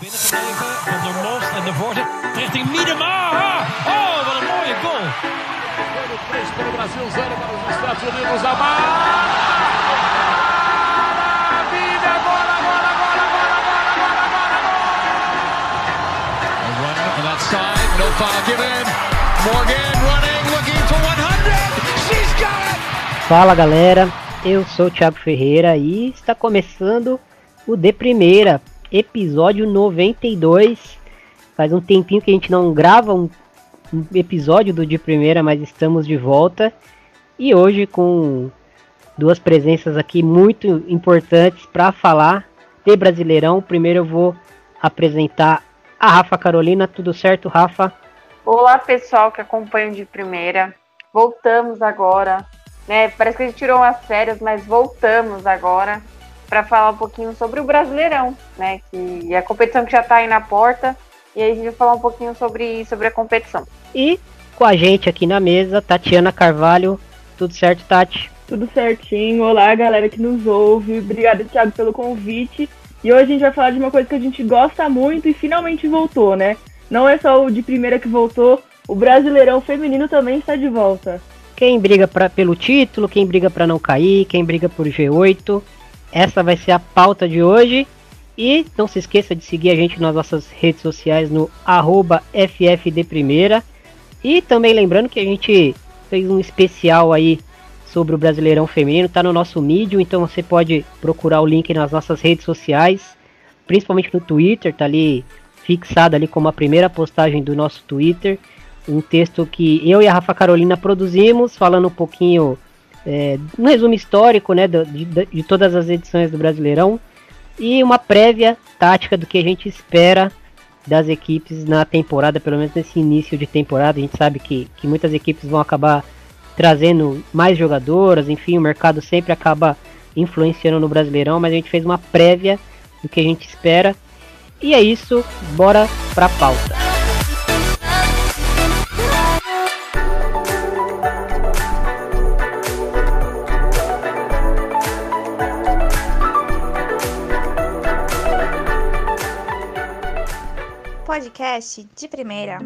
binnen te Van der Most en de voorzet richting Miedema. Oh, wat een mooie goal. 3 para o Brasil, 0 para os Estados Unidos. A maravilha! Bola, bola, bola, bola, bola, bola, bola, bola! A run on that side, no foul given. Morgan running, looking for 100. She's got it! Fala galera, eu sou o Thiago Ferreira e está começando o De Primeira, episódio 92. Faz um tempinho que a gente não grava um, episódio do De Primeira, mas estamos de volta. E hoje com duas presenças aqui muito importantes para falar de Brasileirão. Primeiro eu vou apresentar a Rafa Carolina. Tudo certo, Rafa? Olá, pessoal que acompanham de primeira. Voltamos agora, né? Parece que a gente tirou umas férias, mas voltamos agora para falar um pouquinho sobre o Brasileirão, né? Que é a competição que já está aí na porta. E aí a gente vai falar um pouquinho sobre, sobre a competição. E com a gente aqui na mesa, Tatiana Carvalho. Tudo certo, Tati? Tudo certinho. Olá, galera que nos ouve. Obrigada, Thiago, pelo convite. E hoje a gente vai falar de uma coisa que a gente gosta muito e finalmente voltou, né? Não é só o de primeira que voltou, o Brasileirão Feminino também está de volta. Quem briga pra, pelo título, quem briga para não cair, quem briga por G8. Essa vai ser a pauta de hoje. E não se esqueça de seguir a gente nas nossas redes sociais no FFDPrimeira. E também lembrando que a gente fez um especial aí sobre o Brasileirão Feminino, tá no nosso Medium, então você pode procurar o link nas nossas redes sociais, principalmente no Twitter, tá ali fixado ali como a primeira postagem do nosso Twitter, um texto que eu e a Rafa Carolina produzimos, falando um pouquinho é, um resumo histórico né, de, de, de, todas as edições do Brasileirão e uma prévia tática do que a gente espera das equipes na temporada, pelo menos nesse início de temporada. A gente sabe que, que muitas equipes vão acabar trazendo mais jogadoras, enfim, o mercado sempre acaba influenciando no Brasileirão, mas a gente fez uma prévia do que a gente espera. E é isso, bora pra pauta. Podcast de primeira.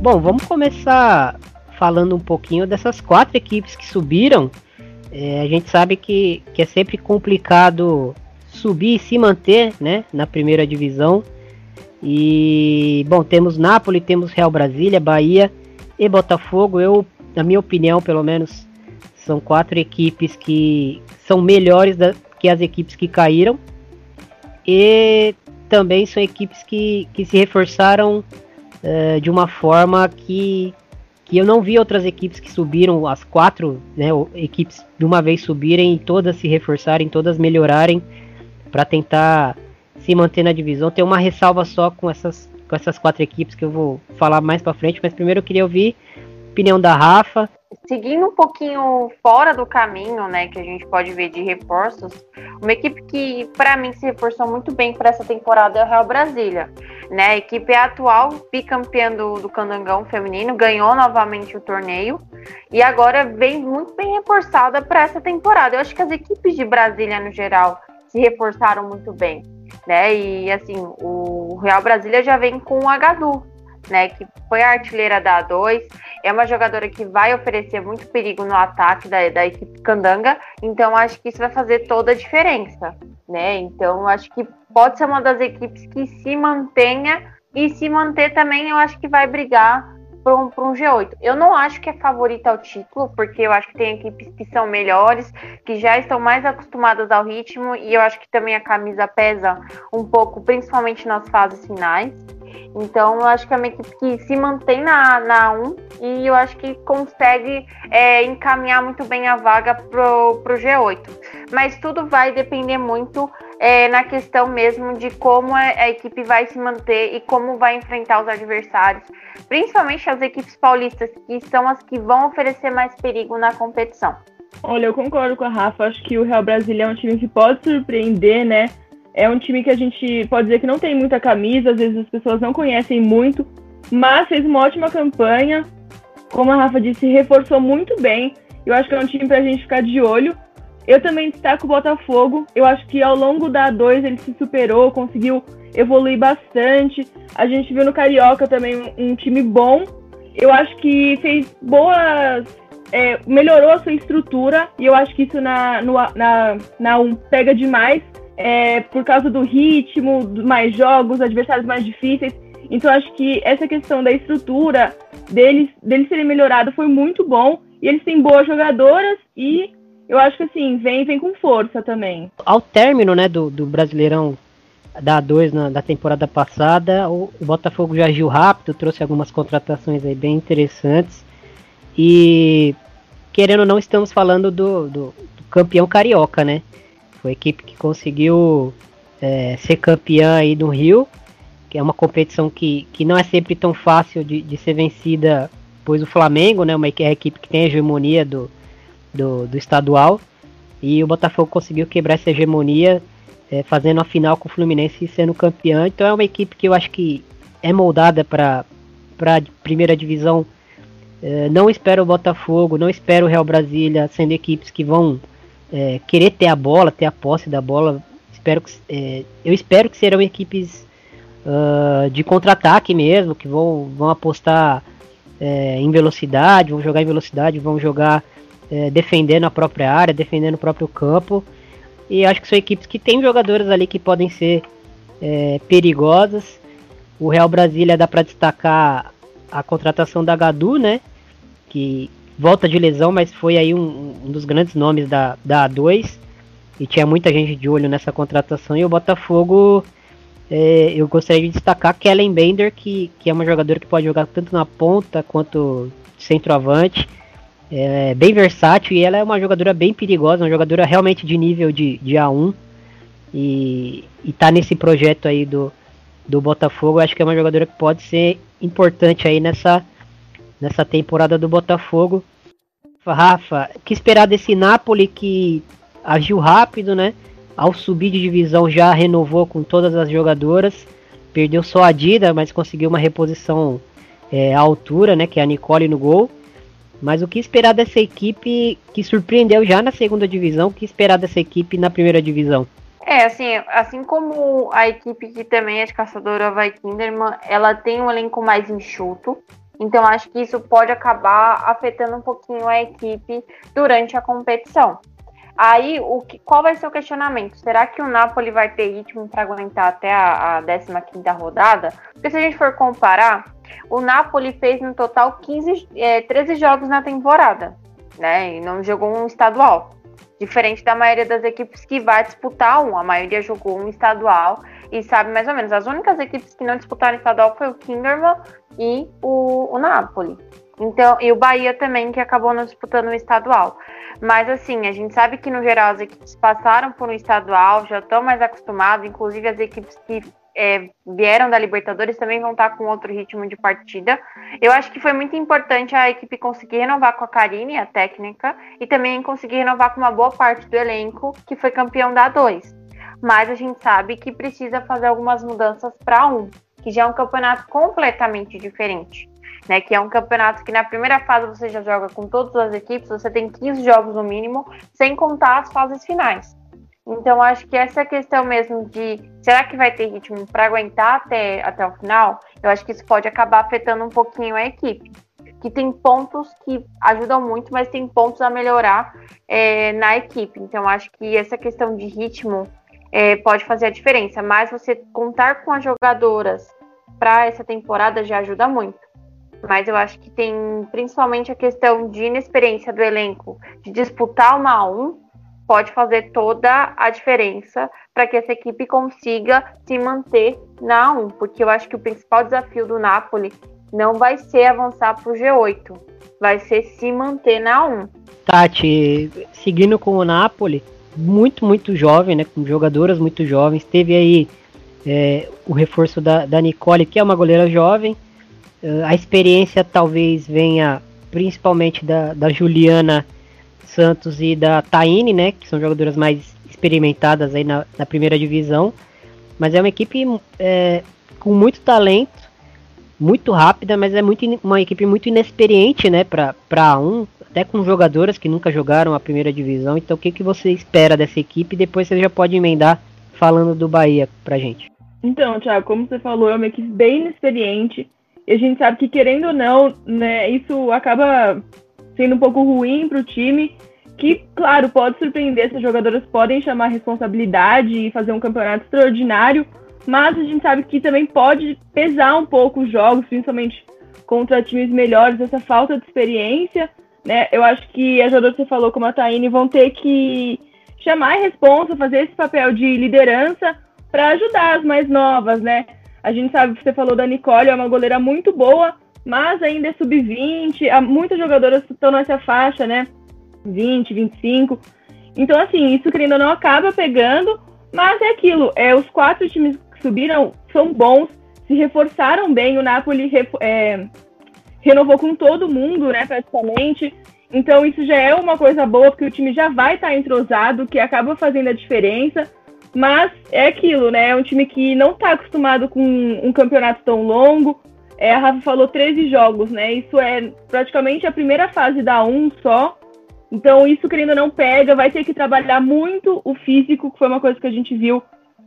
Bom, vamos começar falando um pouquinho dessas quatro equipes que subiram. É, a gente sabe que, que é sempre complicado subir e se manter né, na primeira divisão. E, bom, temos Nápoles, temos Real Brasília, Bahia e Botafogo. Eu, na minha opinião, pelo menos, são quatro equipes que são melhores da, que as equipes que caíram. E também são equipes que, que se reforçaram uh, de uma forma que, que eu não vi outras equipes que subiram, as quatro né, equipes de uma vez subirem e todas se reforçarem, todas melhorarem para tentar se manter na divisão. Tem uma ressalva só com essas, com essas quatro equipes que eu vou falar mais para frente, mas primeiro eu queria ouvir a opinião da Rafa seguindo um pouquinho fora do caminho, né, que a gente pode ver de reforços, uma equipe que para mim se reforçou muito bem para essa temporada é o Real Brasília, né? A equipe é atual bicampeã do, do Candangão feminino, ganhou novamente o torneio e agora vem muito bem reforçada para essa temporada. Eu acho que as equipes de Brasília no geral se reforçaram muito bem, né? E assim, o Real Brasília já vem com o Agadu, né, que foi a artilheira da A2, é uma jogadora que vai oferecer muito perigo no ataque da, da equipe Candanga, então acho que isso vai fazer toda a diferença, né? Então acho que pode ser uma das equipes que se mantenha e se manter também, eu acho que vai brigar para um, um, G8. Eu não acho que é favorita ao título, porque eu acho que tem equipes que são melhores, que já estão mais acostumadas ao ritmo, e eu acho que também a camisa pesa um pouco, principalmente nas fases finais. Então, eu acho que é uma equipe que se mantém na, na 1 e eu acho que consegue é, encaminhar muito bem a vaga pro, pro G8. Mas tudo vai depender muito é, na questão mesmo de como a, a, equipe vai se manter e como vai enfrentar os adversários, principalmente as equipes paulistas, que são as que vão oferecer mais perigo na competição. Olha, eu concordo com a Rafa, acho que o Real Brasília é um time que pode surpreender, né? É um time que a gente pode dizer que não tem muita camisa, às vezes as pessoas não conhecem muito, mas fez uma ótima campanha. Como a Rafa disse, reforçou muito bem. Eu acho que é um time pra gente ficar de olho. Eu também destaco o Botafogo. Eu acho que ao longo da A2 ele se superou, conseguiu evoluir bastante. A gente viu no Carioca também um, time bom. Eu acho que fez boas. É, melhorou a sua estrutura e eu acho que isso na, no, na, na um pega demais é, por causa do ritmo, mais jogos, adversários mais difíceis. Então acho que essa questão da estrutura deles, deles serem melhorado foi muito bom. E eles têm boas jogadoras e eu acho que assim, vem, vem com força também. Ao término né, do, do Brasileirão da A2 na, da temporada passada, o, o, Botafogo já agiu rápido, trouxe algumas contratações aí bem interessantes. E querendo ou não, estamos falando do, do, do campeão carioca, né? Equipe que conseguiu é, ser campeã aí do Rio, que é uma competição que, que não é sempre tão fácil de, de ser vencida, pois o Flamengo, né, uma, é a equipe que tem a hegemonia do, do, do estadual, e o Botafogo conseguiu quebrar essa hegemonia, é, fazendo a final com o Fluminense e sendo campeão. Então é uma equipe que eu acho que é moldada para a primeira divisão. É, não espero o Botafogo, não espero o Real Brasília sendo equipes que vão é, querer ter a bola, ter a posse da bola. Espero que, é, eu espero que serão equipes uh, de contra-ataque mesmo, que vão, vão apostar é, em velocidade, vão jogar em velocidade, vão jogar é, defendendo a própria área, defendendo o próprio campo. E acho que são equipes que têm jogadores ali que podem ser é, perigosas. O Real Brasília dá para destacar a contratação da Gadu, né? Que volta de lesão, mas foi aí um, um, dos grandes nomes da, da A2. E tinha muita gente de olho nessa contratação. E o Botafogo, é, eu gostaria de destacar Kellen Bender, que, que é uma jogadora que pode jogar tanto na ponta quanto centroavante. É bem versátil e ela é uma jogadora bem perigosa, uma jogadora realmente de nível de, de A1. E, e tá nesse projeto aí do, do Botafogo. Acho que é uma jogadora que pode ser importante aí nessa, nessa temporada do Botafogo. Rafa, que esperar desse Napoli que agiu rápido, né? Ao subir de divisão já renovou com todas as jogadoras. Perdeu só a Dida, mas conseguiu uma reposição é, à altura, né? Que é a Nicole no gol. Mas o que esperar dessa equipe que surpreendeu já na segunda divisão? O que esperar dessa equipe na primeira divisão? É, assim, assim como a equipe que também é de caçadora vai Kinderman, ela tem um elenco mais enxuto. Então acho que isso pode acabar afetando um pouquinho a equipe durante a competição. Aí, o que, qual vai ser o questionamento? Será que o Napoli vai ter ritmo para aguentar até a, a 15 rodada? Porque se a gente for comparar, o Napoli fez no total 15, é, 13 jogos na temporada, né? E não jogou um estadual. Diferente da maioria das equipes que vai disputar um, a maioria jogou um estadual e sabe mais ou menos. As únicas equipes que não disputaram estadual foi o Kinderman e o, o Napoli. Então, e o Bahia também, que acabou não disputando o estadual. Mas assim, a gente sabe que no geral as equipes passaram por um estadual, já estão mais acostumados, inclusive as equipes que é, vieram da Libertadores também vão estar com outro ritmo de partida. Eu acho que foi muito importante a equipe conseguir renovar com a Karine, a técnica, e também conseguir renovar com uma boa parte do elenco que foi campeão da A2. Mas a gente sabe que precisa fazer algumas mudanças para um, que já é um campeonato completamente diferente né? Que é um campeonato que na primeira fase você já joga com todas as equipes, você tem 15 jogos no mínimo, sem contar as fases finais. Então, acho que essa questão mesmo de será que vai ter ritmo para aguentar até, até o final, eu acho que isso pode acabar afetando um pouquinho a equipe. Que tem pontos que ajudam muito, mas tem pontos a melhorar é, na equipe. Então, acho que essa questão de ritmo é, pode fazer a diferença. Mas você contar com as jogadoras para essa temporada já ajuda muito mas eu acho que tem principalmente a questão de inexperiência do elenco de disputar uma a um pode fazer toda a diferença para que essa equipe consiga se manter na A1, porque eu acho que o principal desafio do Napoli não vai ser avançar para o G8, vai ser se manter na A1. Tati, seguindo com o Napoli, muito, muito jovem, né, com jogadoras muito jovens, teve aí é, o reforço da, da Nicole, que é uma goleira jovem, a experiência talvez venha principalmente da, da Juliana Santos e da Taine, né? Que são jogadoras mais experimentadas aí na, na primeira divisão. Mas é uma equipe é, com muito talento, muito rápida, mas é muito, uma equipe muito inexperiente, né? Para A1, até com jogadoras que nunca jogaram a primeira divisão. Então, o que, que você espera dessa equipe? Depois você já pode emendar falando do Bahia pra gente. Então, Thiago, como você falou, é uma equipe bem inexperiente. E a gente sabe que, querendo ou não, né, isso acaba sendo um pouco ruim para o time. Que, claro, pode surpreender, essas jogadoras podem chamar responsabilidade e fazer um campeonato extraordinário, mas a gente sabe que também pode pesar um pouco os jogos, principalmente contra times melhores, essa falta de experiência. Né? Eu acho que as jogadoras que você falou, como a Taine, vão ter que chamar a responsa, fazer esse papel de liderança para ajudar as mais novas, né? A gente sabe que você falou da Nicole, é uma goleira muito boa, mas ainda é sub-20, muitas jogadoras estão nessa faixa, né? 20, 25. Então, assim, isso querendo ou não acaba pegando, mas é aquilo, é, os quatro times que subiram são bons, se reforçaram bem, o Napoli é, renovou com todo mundo, né, praticamente. Então isso já é uma coisa boa, porque o time já vai estar tá entrosado, que acaba fazendo a diferença. Mas é aquilo, né? É um time que não está acostumado com um campeonato tão longo. É, a Rafa falou 13 jogos, né? Isso é praticamente a primeira fase da 1 só. Então, isso querendo não pega, vai ter que trabalhar muito o físico, que foi uma coisa que a gente viu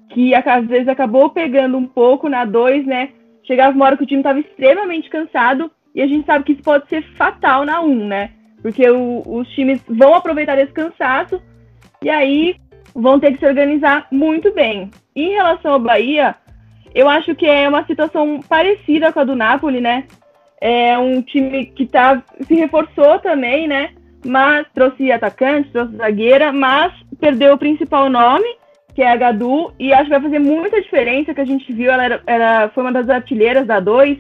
que às vezes acabou pegando um pouco na 2, né? Chegava uma hora que o time estava extremamente cansado e a gente sabe que isso pode ser fatal na 1, né? Porque o, os times vão aproveitar esse cansaço e aí vão ter que se organizar muito bem. Em relação ao Bahia, eu acho que é uma situação parecida com a do Napoli, né? É um time que tá, se reforçou também, né? Mas trouxe atacante, trouxe zagueira, mas perdeu o principal nome, que é a Gadu, e acho que vai fazer muita diferença, que a gente viu, ela era, foi uma das artilheiras da 2,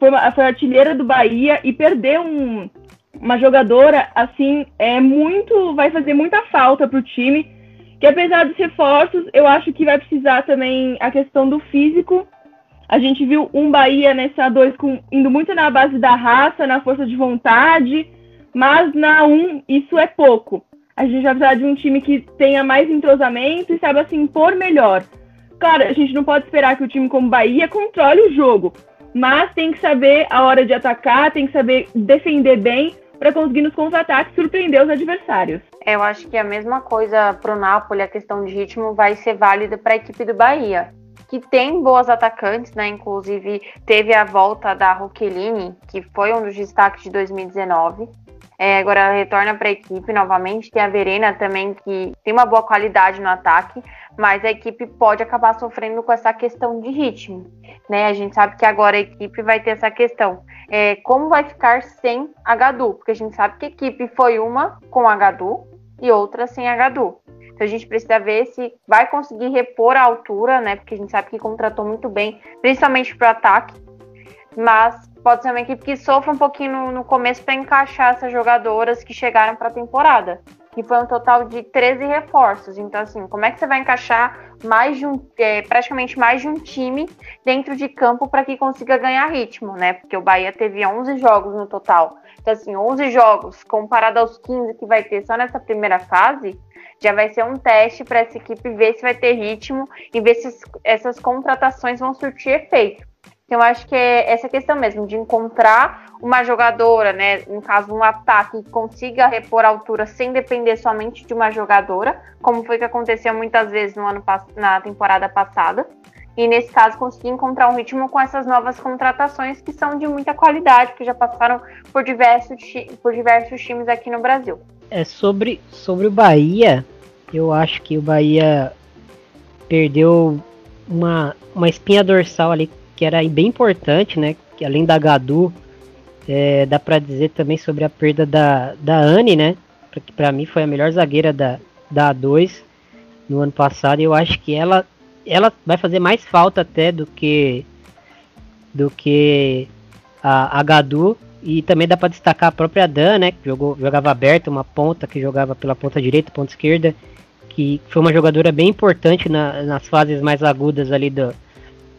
foi, foi artilheira do Bahia, e perder um, uma jogadora, assim, é muito, vai fazer muita falta pro time, que apesar dos reforços, eu acho que vai precisar também a questão do físico. A gente viu um Bahia nessa A2 com, indo muito na base da raça, na força de vontade, mas na 1 isso é pouco. A gente vai precisar de um time que tenha mais entrosamento e saiba se impor melhor. Claro, a gente não pode esperar que o time como Bahia controle o jogo, mas tem que saber a hora de atacar, tem que saber defender bem para conseguir nos contra-ataques surpreender os adversários. Eu acho que a mesma coisa para o Napoli, a questão de ritmo vai ser válida para a equipe do Bahia, que tem boas atacantes, né? Inclusive teve a volta da Roqueline, que foi um dos destaques de 2019. É, agora retorna para a equipe novamente. Tem a Verena também, que tem uma boa qualidade no ataque, mas a equipe pode acabar sofrendo com essa questão de ritmo. Né? A gente sabe que agora a equipe vai ter essa questão é, como vai ficar sem a Gadu, porque a gente sabe que a equipe foi uma com a Gadu e outra sem a Gadu. Então a gente precisa ver se vai conseguir repor a altura, né? Porque a gente sabe que contratou muito bem, principalmente para o ataque. Mas pode ser uma equipe que sofra um pouquinho no, no começo para encaixar essas jogadoras que chegaram para a temporada que foi um total de 13 reforços. Então, assim, como é que você vai encaixar mais de um, é, praticamente mais de um time dentro de campo para que consiga ganhar ritmo, né? Porque o Bahia teve 11 jogos no total. Então, assim, 11 jogos comparado aos 15 que vai ter só nessa primeira fase, já vai ser um teste para essa equipe ver se vai ter ritmo e ver se essas contratações vão surtir efeito. Então, eu acho que é essa questão mesmo, de encontrar uma jogadora, né, no caso, um ataque que consiga repor a altura sem depender somente de uma jogadora, como foi que aconteceu muitas vezes no ano na temporada passada. E nesse caso, conseguir encontrar um ritmo com essas novas contratações que são de muita qualidade, que já passaram por diversos, por diversos times aqui no Brasil. É sobre, sobre o Bahia, eu acho que o Bahia perdeu uma, uma espinha dorsal ali que era bem importante, né? Que além da Gadu, é, dá para dizer também sobre a perda da, da Anne, né? Que para mim foi a melhor zagueira da, da A2 no ano passado. Eu acho que ela, ela vai fazer mais falta até do que do que a, a Gadu. E também dá para destacar a própria Dan, né? Que jogou, jogava aberta, uma ponta que jogava pela ponta direita, ponta esquerda. Que foi uma jogadora bem importante na, nas fases mais agudas ali do,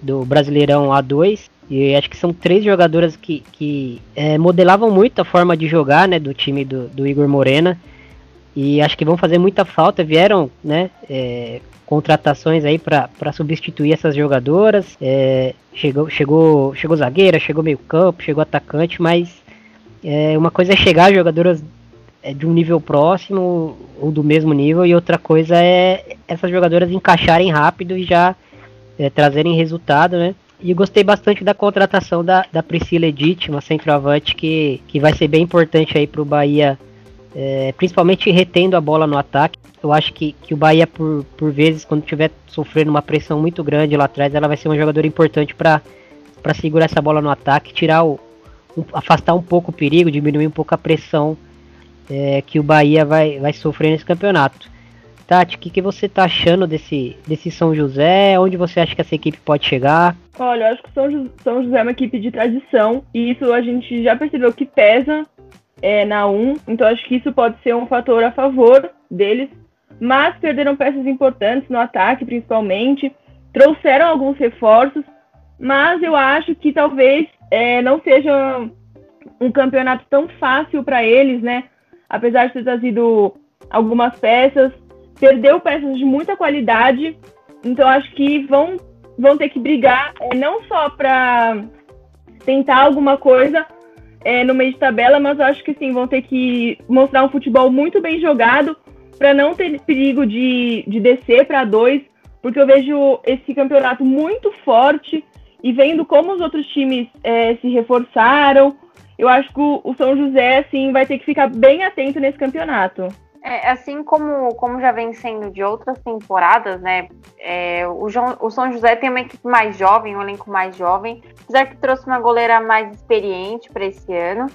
do Brasileirão A2. E acho que são três jogadoras que, que é, modelavam muito a forma de jogar né, do time do, do, Igor Morena. E acho que vão fazer muita falta. Vieram né, é, contratações aí para substituir essas jogadoras. É, chegou, chegou, chegou zagueira, chegou meio campo, chegou atacante, mas é, uma coisa é chegar jogadoras é de um nível próximo ou do mesmo nível, e outra coisa é essas jogadoras encaixarem rápido e já é, trazerem resultado, né? E gostei bastante da contratação da, da Priscila Edith, uma centroavante que, que vai ser bem importante aí para o Bahia, é, principalmente retendo a bola no ataque. Eu acho que, que o Bahia, por, por vezes, quando estiver sofrendo uma pressão muito grande lá atrás, ela vai ser uma jogadora importante para segurar essa bola no ataque, tirar o, um, afastar um pouco o perigo, diminuir um pouco a pressão é, que o Bahia vai, vai sofrer nesse campeonato. Tati, o que, que você tá achando desse, desse São José? Onde você acha que essa equipe pode chegar? Olha, eu acho que São, São José é uma equipe de tradição e isso a gente já percebeu que pesa é, na 1, então acho que isso pode ser um fator a favor deles. Mas perderam peças importantes no ataque, principalmente. Trouxeram alguns reforços, mas eu acho que talvez é, não seja um campeonato tão fácil para eles, né? Apesar de ter trazido algumas peças, perdeu peças de muita qualidade, então acho que vão, vão ter que brigar é, não só para tentar alguma coisa é, no meio de tabela, mas acho que sim, vão ter que mostrar um futebol muito bem jogado para não ter perigo de, de descer para dois, porque eu vejo esse campeonato muito forte e vendo como os outros times é, se reforçaram, eu acho que o, São José assim vai ter que ficar bem atento nesse campeonato. É, assim como, como já vem sendo de outras temporadas, né? É, o, João, o São José tem uma equipe mais jovem, um elenco mais jovem, apesar que trouxe uma goleira mais experiente para esse ano.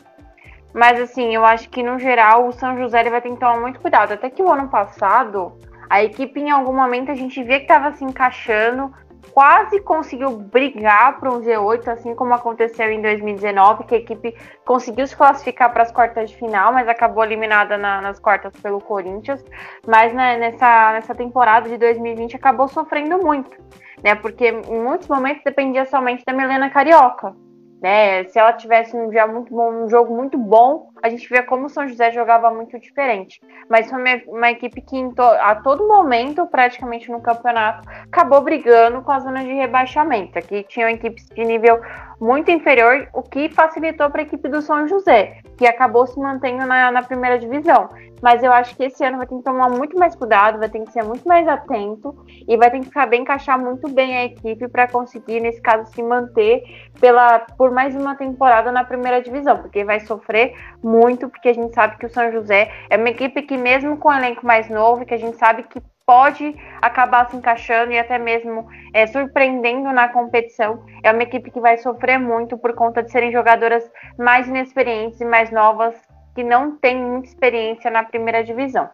Mas assim, eu acho que no geral o São José vai ter que tomar muito cuidado. Até que o ano passado, a equipe em algum momento a gente via que estava se encaixando, quase conseguiu brigar para um G8, assim como aconteceu em 2019, que a equipe conseguiu se classificar para as quartas de final, mas acabou eliminada na, nas quartas pelo Corinthians. Mas né, nessa, nessa temporada de 2020 acabou sofrendo muito, né? Porque em muitos momentos dependia somente da Melena Carioca. Né? Se ela tivesse um dia muito bom, um jogo muito bom, a gente vê como o São José jogava muito diferente. Mas foi uma, uma equipe que to, a todo momento, praticamente no campeonato, acabou brigando com a zona de rebaixamento. Aqui tinham equipes de nível muito inferior, o que facilitou para a equipe do São José, que acabou se mantendo na, na primeira divisão. Mas eu acho que esse ano vai ter que tomar muito mais cuidado, vai ter que ser muito mais atento e vai ter que bem, encaixar muito bem a equipe para conseguir, nesse caso, se manter pela, por mais uma temporada na primeira divisão, porque vai sofrer muito, porque a gente sabe que o São José é uma equipe que, mesmo com um elenco mais novo, que a gente sabe que pode acabar se encaixando e até mesmo é, surpreendendo na competição. É uma equipe que vai sofrer muito por conta de serem jogadoras mais inexperientes e mais novas, que não têm muita experiência na primeira divisão.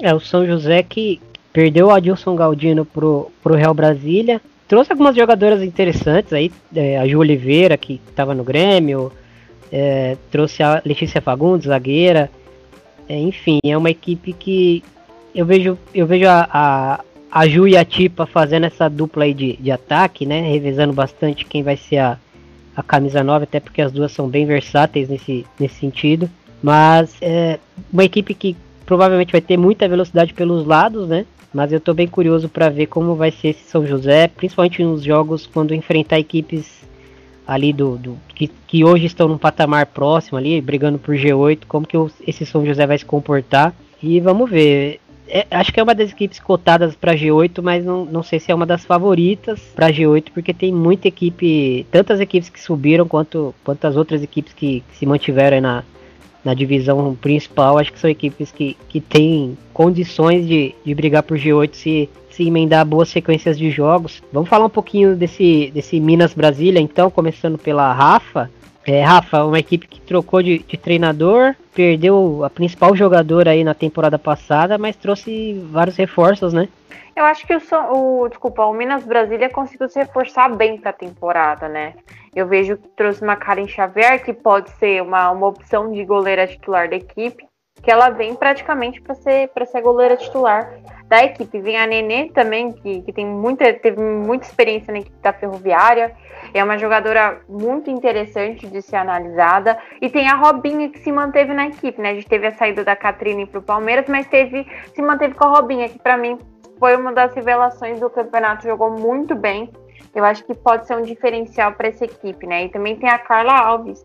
É, o São José que perdeu o Adilson Galdino pro, pro Real Brasília. Trouxe algumas jogadoras interessantes aí, é, a Ju Oliveira, que estava no Grêmio, é, trouxe a Letícia Fagundes, zagueira. É, enfim, é uma equipe que eu vejo, eu vejo a, a, a Ju e a Tipa fazendo essa dupla aí de, de ataque, né? Revezando bastante quem vai ser a, a camisa nova, até porque as duas são bem versáteis nesse, nesse sentido. Mas é uma equipe que provavelmente vai ter muita velocidade pelos lados, né? Mas eu tô bem curioso para ver como vai ser esse São José, principalmente nos jogos quando enfrentar equipes ali do, do que, que hoje estão num patamar próximo ali, brigando por G8, como que esse São José vai se comportar. E vamos ver. É, acho que é uma das equipes cotadas para G8, mas não, não sei se é uma das favoritas para G8, porque tem muita equipe, tantas equipes que subiram quanto, quanto as outras equipes que, que se mantiveram na, na divisão principal. Acho que são equipes que, que têm condições de, de brigar por G8 se, se emendar boas sequências de jogos. Vamos falar um pouquinho desse, desse Minas Brasília, então, começando pela Rafa. É, Rafa, uma equipe que trocou de, de, treinador, perdeu a principal jogadora aí na temporada passada, mas trouxe vários reforços, né? Eu acho que o, o desculpa, o Minas Brasília conseguiu se reforçar bem para a temporada, né? Eu vejo que trouxe uma Karen Xavier, que pode ser uma, uma opção de goleira titular da equipe, que ela vem praticamente para ser para ser goleira titular da equipe. Vem a Nenê também, que, que tem muita, teve muita experiência na equipe da Ferroviária. É uma jogadora muito interessante de ser analisada. E tem a Robinha que se manteve na equipe, né? A gente teve a saída da Catrine para o Palmeiras, mas teve, se manteve com a Robinha, que para mim foi uma das revelações do campeonato, jogou muito bem. Eu acho que pode ser um diferencial para essa equipe, né? E também tem a Carla Alves,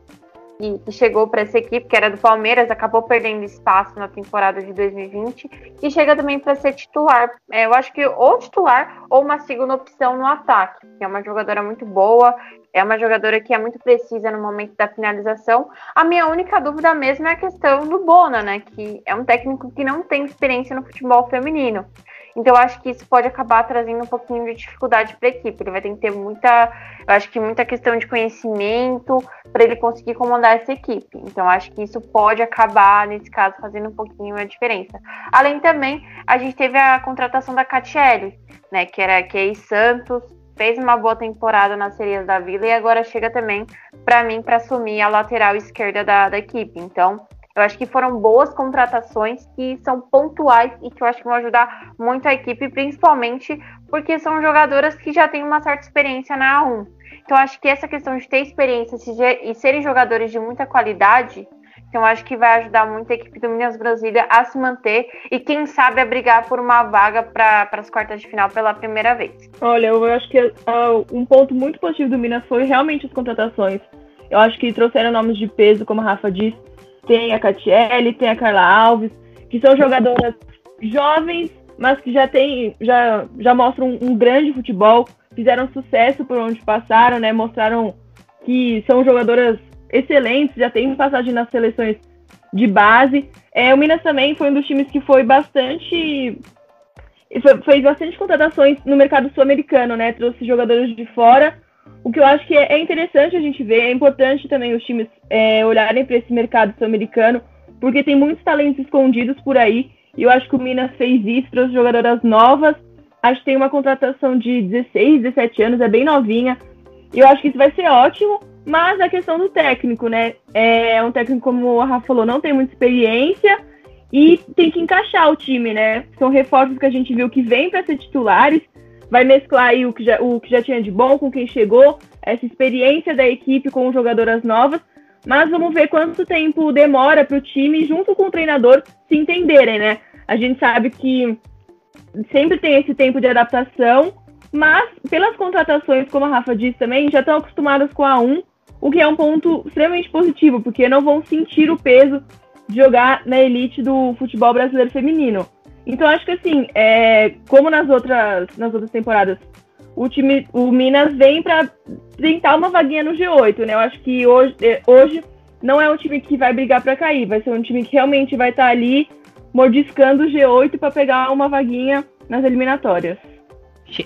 que, que chegou para essa equipe, que era do Palmeiras, acabou perdendo espaço na temporada de 2020 e chega também para ser titular. É, eu acho que ou titular ou uma segunda opção no ataque, que é uma jogadora muito boa, é uma jogadora que é muito precisa no momento da finalização. A minha única dúvida mesmo é a questão do Bona, né? Que é um técnico que não tem experiência no futebol feminino. Então, eu acho que isso pode acabar trazendo um pouquinho de dificuldade para a equipe. Ele vai ter que ter muita, eu acho que muita questão de conhecimento para ele conseguir comandar essa equipe. Então, acho que isso pode acabar, nesse caso, fazendo um pouquinho a diferença. Além também, a gente teve a contratação da Catiele, né, que era Key Santos, fez uma boa temporada nas Serias da Vila e agora chega também para mim para assumir a lateral esquerda da, da equipe. Então, eu acho que foram boas contratações que são pontuais e que eu acho que vão ajudar muito a equipe, principalmente porque são jogadoras que já têm uma certa experiência na A1. Então, acho que essa questão de ter experiência e serem jogadores de muita qualidade, então acho que vai ajudar muito a equipe do Minas Brasília a se manter e, quem sabe, a brigar por uma vaga para as quartas de final pela primeira vez. Olha, eu acho que uh, um ponto muito positivo do Minas foi realmente as contratações. Eu acho que trouxeram nomes de peso, como a Rafa disse, tem a Catiele, tem a Carla Alves, que são jogadoras jovens, mas que já tem, já, já mostram um, um grande futebol, fizeram sucesso por onde passaram, né? Mostraram que são jogadoras excelentes, já têm passagem nas seleções de base. É, o Minas também foi um dos times que foi bastante. fez bastante contratações no mercado sul-americano, né? Trouxe jogadores de fora o que eu acho que é, é interessante a gente ver, é importante também os times é, olharem para esse mercado sul-americano, porque tem muitos talentos escondidos por aí, e eu acho que o Minas fez isso, trouxe jogadoras novas, acho que tem uma contratação de 16, 17 anos, é bem novinha, e eu acho que isso vai ser ótimo, mas a questão do técnico, né, é um técnico, como a Rafa falou, não tem muita experiência, e tem que encaixar o time, né, são reforços que a gente viu que vêm para ser titulares, vai mesclar aí o que, já, o que já tinha de bom com quem chegou, essa experiência da equipe com jogadoras novas, mas vamos ver quanto tempo demora para o time, junto com o treinador, se entenderem, né? A gente sabe que sempre tem esse tempo de adaptação, mas pelas contratações, como a Rafa disse também, já estão acostumadas com a 1, o que é um ponto extremamente positivo, porque não vão sentir o peso de jogar na elite do futebol brasileiro feminino. Então acho que assim, é, como nas outras, nas outras temporadas, o time, o Minas vem para tentar uma vaguinha no G8, né? Eu acho que hoje, é, hoje não é um time que vai brigar para cair, vai ser um time que realmente vai estar tá ali mordiscando o G8 para pegar uma vaguinha nas eliminatórias.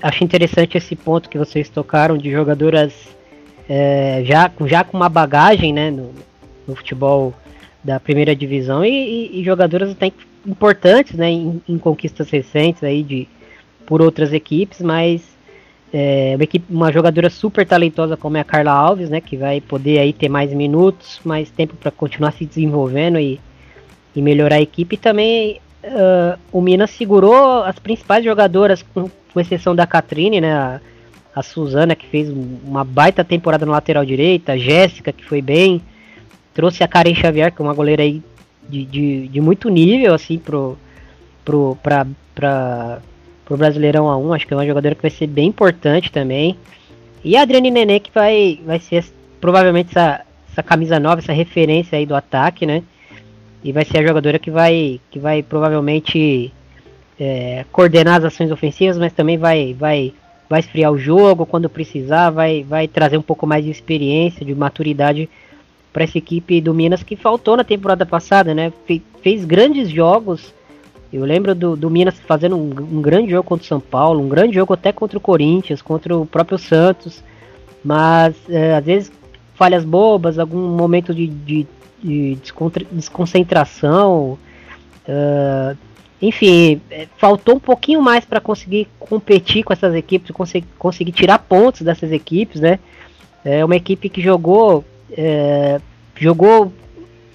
Acho interessante esse ponto que vocês tocaram de jogadoras é, já, já com uma bagagem né, no, no futebol da primeira divisão e, e, e jogadoras até importantes né, em, em, conquistas recentes aí de, por outras equipes, mas é, uma, equipe, uma jogadora super talentosa como é a Carla Alves, né, que vai poder aí ter mais minutos, mais tempo para continuar se desenvolvendo e, e melhorar a equipe. E também uh, o Minas segurou as principais jogadoras, com, com exceção da Catrine, né, a, a Suzana, que fez uma baita temporada no lateral direita, a Jéssica, que foi bem, trouxe a Karen Xavier, que é uma goleira aí de, de, de muito nível, assim, pro, pro, pra, pra, pro Brasileirão A1. Acho que é uma jogadora que vai ser bem importante também. E a Adriane Nenê, que vai, vai ser provavelmente essa, essa camisa nova, essa referência aí do ataque, né? E vai ser a jogadora que vai, que vai provavelmente é, coordenar as ações ofensivas, mas também vai, vai, vai esfriar o jogo quando precisar, vai, vai trazer um pouco mais de experiência, de maturidade para essa equipe do Minas que faltou na temporada passada, né? Fe fez grandes jogos. Eu lembro do, do Minas fazendo um, um, grande jogo contra o São Paulo, um grande jogo até contra o Corinthians, contra o próprio Santos. Mas é, às vezes falhas bobas, algum momento de, de, de desconcentração. Uh, enfim, é, faltou um pouquinho mais para conseguir competir com essas equipes, conseguir, conseguir tirar pontos dessas equipes, né? É uma equipe que jogou é, jogou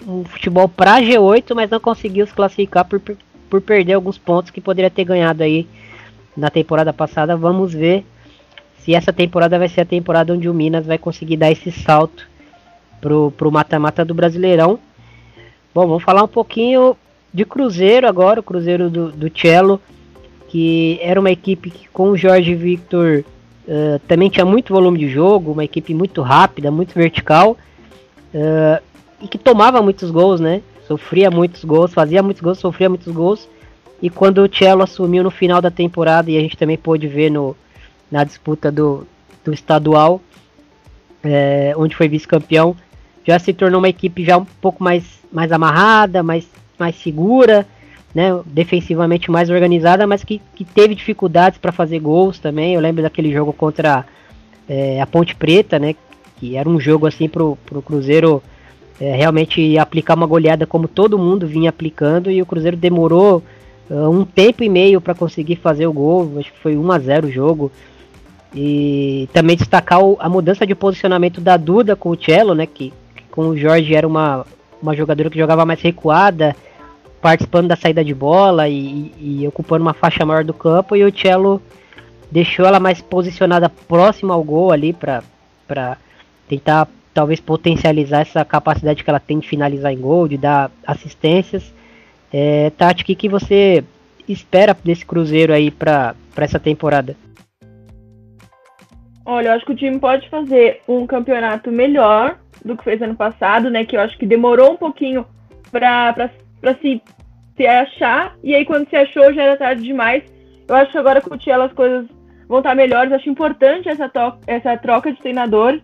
um futebol para G8, mas não conseguiu se classificar por, por perder alguns pontos que poderia ter ganhado aí na temporada passada. Vamos ver se essa temporada vai ser a temporada onde o Minas vai conseguir dar esse salto pro, pro mata-mata do Brasileirão. Bom, vamos falar um pouquinho de Cruzeiro agora, o Cruzeiro do, do Cello, que era uma equipe que com o Jorge Victor uh, também tinha muito volume de jogo, uma equipe muito rápida, muito vertical. Uh, e que tomava muitos gols, né? Sofria muitos gols, fazia muitos gols, sofria muitos gols. E quando o Cello assumiu no final da temporada, e a gente também pôde ver no, na disputa do, do estadual, é, onde foi vice-campeão, já se tornou uma equipe já um pouco mais, mais amarrada, mais, mais segura, né, defensivamente mais organizada, mas que, que teve dificuldades para fazer gols também. Eu lembro daquele jogo contra é, a Ponte Preta, né, que era um jogo assim pro, pro Cruzeiro é, realmente aplicar uma goleada como todo mundo vinha aplicando e o Cruzeiro demorou uh, um tempo e meio para conseguir fazer o gol, acho que foi 1 a 0 o jogo. E também destacar o, a mudança de posicionamento da Duda com o Cello, né, que, que com o Jorge era uma, uma jogadora que jogava mais recuada, participando da saída de bola e, e, ocupando uma faixa maior do campo, e o Cello deixou ela mais posicionada próxima ao gol ali para tentar talvez potencializar essa capacidade que ela tem de finalizar em gol, de dar assistências. É, Tati, o que, que você espera desse Cruzeiro aí para essa temporada? Olha, eu acho que o time pode fazer um campeonato melhor do que fez ano passado, né? Que eu acho que demorou um pouquinho para se, se achar, e aí quando se achou já era tarde demais. Eu acho que agora com o Tiela as coisas vão estar melhores. Acho importante essa, essa troca de treinador.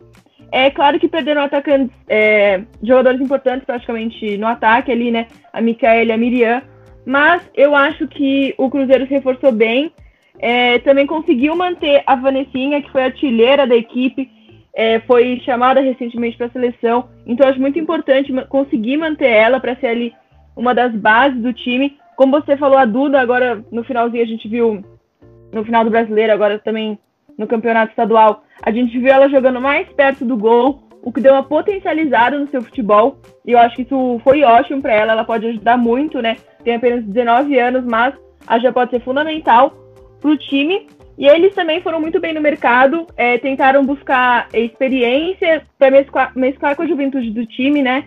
É claro que perderam atacantes, é, jogadores importantes praticamente no ataque ali, né? A Micaela e a Miriam. Mas eu acho que o Cruzeiro se reforçou bem. É, também conseguiu manter a Vanessinha, que foi artilheira da equipe, é, foi chamada recentemente para a seleção. Então acho muito importante conseguir manter ela para ser ali uma das bases do time. Como você falou, a Duda, agora no finalzinho a gente viu, no final do brasileiro, agora também no campeonato estadual, a gente viu ela jogando mais perto do gol, o que deu uma potencializada no seu futebol. E eu acho que isso foi ótimo para ela, ela pode ajudar muito, né? Tem apenas 19 anos, mas já pode ser fundamental para o time. E eles também foram muito bem no mercado, é, tentaram buscar experiência para mesclar, mesclar com a juventude do time, né?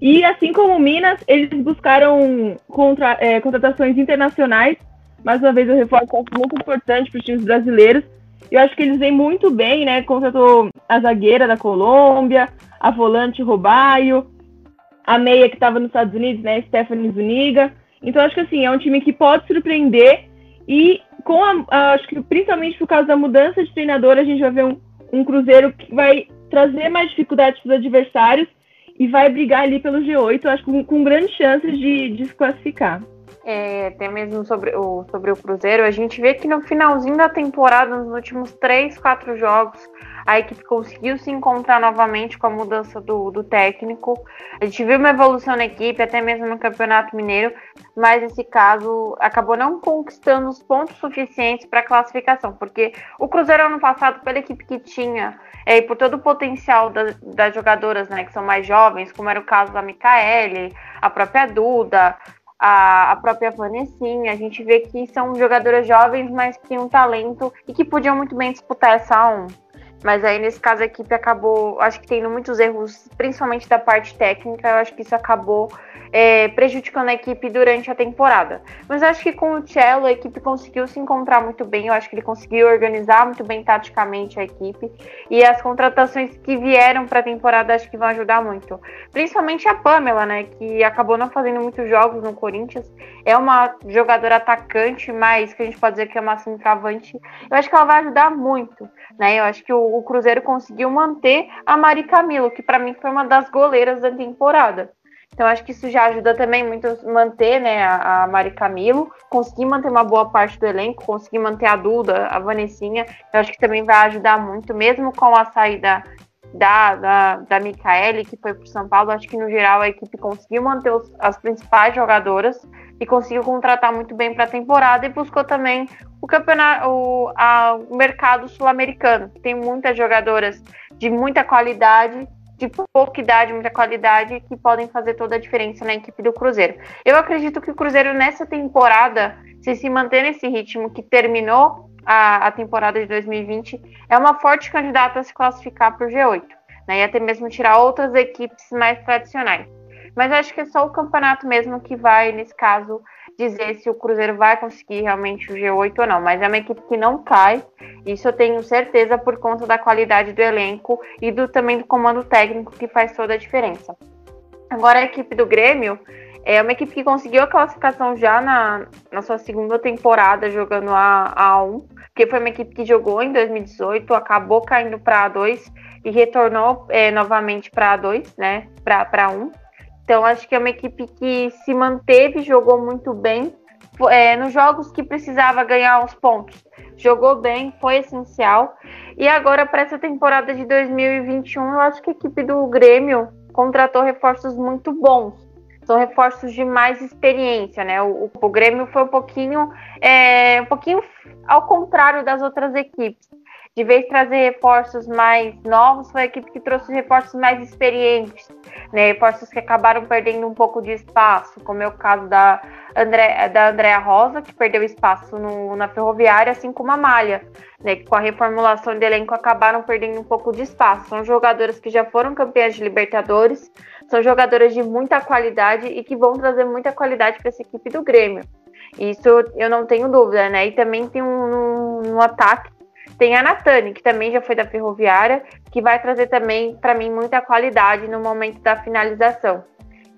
E assim como o Minas, eles buscaram contra, é, contratações internacionais. Mais uma vez, eu reforço é muito importante para os times brasileiros. Eu acho que eles vêm muito bem, né? Contratou a zagueira da Colômbia, a volante Robaio, a meia que estava nos Estados Unidos, né? Stephanie Zuniga. Então, acho que assim, é um time que pode surpreender e com a, acho que principalmente por causa da mudança de treinador, a gente vai ver um, um Cruzeiro que vai trazer mais dificuldades para os adversários e vai brigar ali pelo G8, acho que com, com grandes chances de, de se classificar. É, até mesmo sobre o, sobre o Cruzeiro, a gente vê que no finalzinho da temporada, nos últimos três, quatro jogos, a equipe conseguiu se encontrar novamente com a mudança do, do técnico. A gente viu uma evolução na equipe, até mesmo no Campeonato Mineiro, mas nesse caso acabou não conquistando os pontos suficientes para a classificação, porque o Cruzeiro ano passado, pela equipe que tinha, é, e por todo o potencial das, das jogadoras né, que são mais jovens, como era o caso da Micaele, a própria Duda, a, a própria Vanessinha, a gente vê que são jogadoras jovens, mas que têm um talento e que podiam muito bem disputar essa A1. Mas aí, nesse caso, a equipe acabou, acho que tendo muitos erros, principalmente da parte técnica. Eu acho que isso acabou é, prejudicando a equipe durante a temporada. Mas acho que com o Cello, a equipe conseguiu se encontrar muito bem. Eu acho que ele conseguiu organizar muito bem taticamente a equipe. E as contratações que vieram para a temporada acho que vão ajudar muito. Principalmente a Pamela, né? Que acabou não fazendo muitos jogos no Corinthians. É uma jogadora atacante, mas que a gente pode dizer que é uma centroavante. Eu acho que ela vai ajudar muito. Né? Eu acho que o, o Cruzeiro conseguiu manter a Mari Camilo, que para mim foi uma das goleiras da temporada. Então acho que isso já ajuda também muito a manter né, a, Mari Camilo, conseguir manter uma boa parte do elenco, conseguir manter a Duda, a Vanessinha. Eu acho que também vai ajudar muito, mesmo com a saída da, da, da Micaele, que foi para São Paulo. Acho que no geral a equipe conseguiu manter os, as principais jogadoras e conseguiu contratar muito bem para a temporada e buscou também o campeonato, o, a, o mercado sul-americano, tem muitas jogadoras de muita qualidade, de pouca idade, muita qualidade, que podem fazer toda a diferença na equipe do Cruzeiro. Eu acredito que o Cruzeiro nessa temporada, se se manter nesse ritmo que terminou a, a temporada de 2020, é uma forte candidata a se classificar para o G8, né, e até mesmo tirar outras equipes mais tradicionais. Mas acho que é só o campeonato mesmo que vai, nesse caso, dizer se o Cruzeiro vai conseguir realmente o G8 ou não. Mas é uma equipe que não cai. Isso eu tenho certeza por conta da qualidade do elenco e do também do comando técnico que faz toda a diferença. Agora a equipe do Grêmio é uma equipe que conseguiu a classificação já na, na sua segunda temporada jogando a, a A1, porque foi uma equipe que jogou em 2018, acabou caindo para A2 e retornou é, novamente para A2, né? Para A1. Então acho que é uma equipe que se manteve, jogou muito bem. É, nos jogos que precisava ganhar os pontos, jogou bem, foi essencial. E agora, para essa temporada de 2021, eu acho que a equipe do Grêmio contratou reforços muito bons. São reforços de mais experiência, né? O, o Grêmio foi um pouquinho, é, um pouquinho ao contrário das outras equipes. De vez trazer reforços mais novos, foi a equipe que trouxe reforços mais experientes, né? Reforços que acabaram perdendo um pouco de espaço, como é o caso da, André, da Andrea Rosa, que perdeu espaço no, na Ferroviária, assim como a Malha, né? Que com a reformulação de elenco acabaram perdendo um pouco de espaço. São jogadoras que já foram campeãs de Libertadores, são jogadoras de muita qualidade e que vão trazer muita qualidade para essa equipe do Grêmio. Isso eu não tenho dúvida, né? E também tem um, um, um ataque tem a Natane, que também já foi da Ferroviária, que vai trazer também, para mim, muita qualidade no momento da finalização.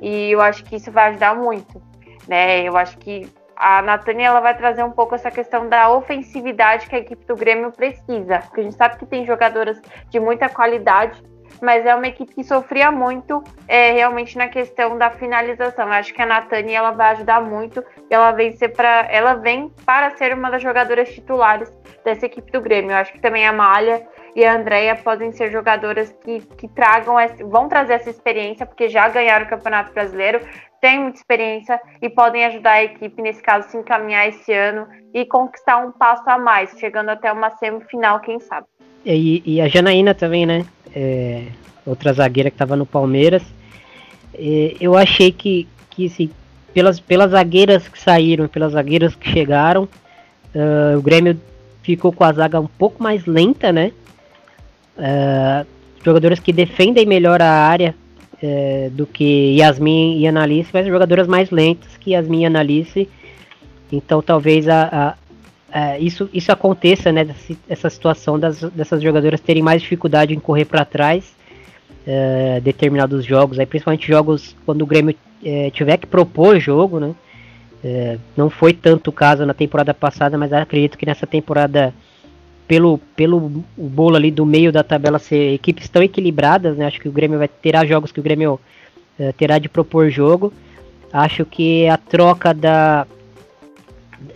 E eu acho que isso vai ajudar muito. Né? Eu acho que a Natane ela vai trazer um pouco essa questão da ofensividade que a equipe do Grêmio precisa. Porque a gente sabe que tem jogadoras de muita qualidade, mas é uma equipe que sofria muito é, realmente na questão da finalização. Eu acho que a Natane ela vai ajudar muito. Ela vem, ser ela vem para ser uma das jogadoras titulares dessa equipe do Grêmio. Eu acho que também a Malha e a Andrea podem ser jogadoras que, que tragam, vão trazer essa experiência, porque já ganharam o Campeonato Brasileiro, têm muita experiência e podem ajudar a equipe, nesse caso, se encaminhar esse ano e conquistar um passo a mais, chegando até uma semifinal, quem sabe. E, e a Janaína também, né? É, outra zagueira que estava no Palmeiras. Eu achei que, que assim, pelas, pelas zagueiras que saíram, pelas zagueiras que chegaram, uh, o Grêmio ficou com a zaga um pouco mais lenta, né? Uh, jogadores que defendem melhor a área uh, do que Yasmin e Analice, mas jogadoras mais lentas que Yasmin e Analice. Então talvez a, a, isso, isso aconteça, né? Essa situação das, dessas jogadoras terem mais dificuldade em correr para trás. Uh, determinados jogos, aí principalmente jogos quando o Grêmio uh, tiver que propor jogo, né? É, não foi tanto o caso na temporada passada, mas acredito que nessa temporada, pelo, pelo bolo ali do meio da tabela ser equipes tão equilibradas, né? Acho que o Grêmio vai terá jogos que o Grêmio é, terá de propor jogo. Acho que a troca da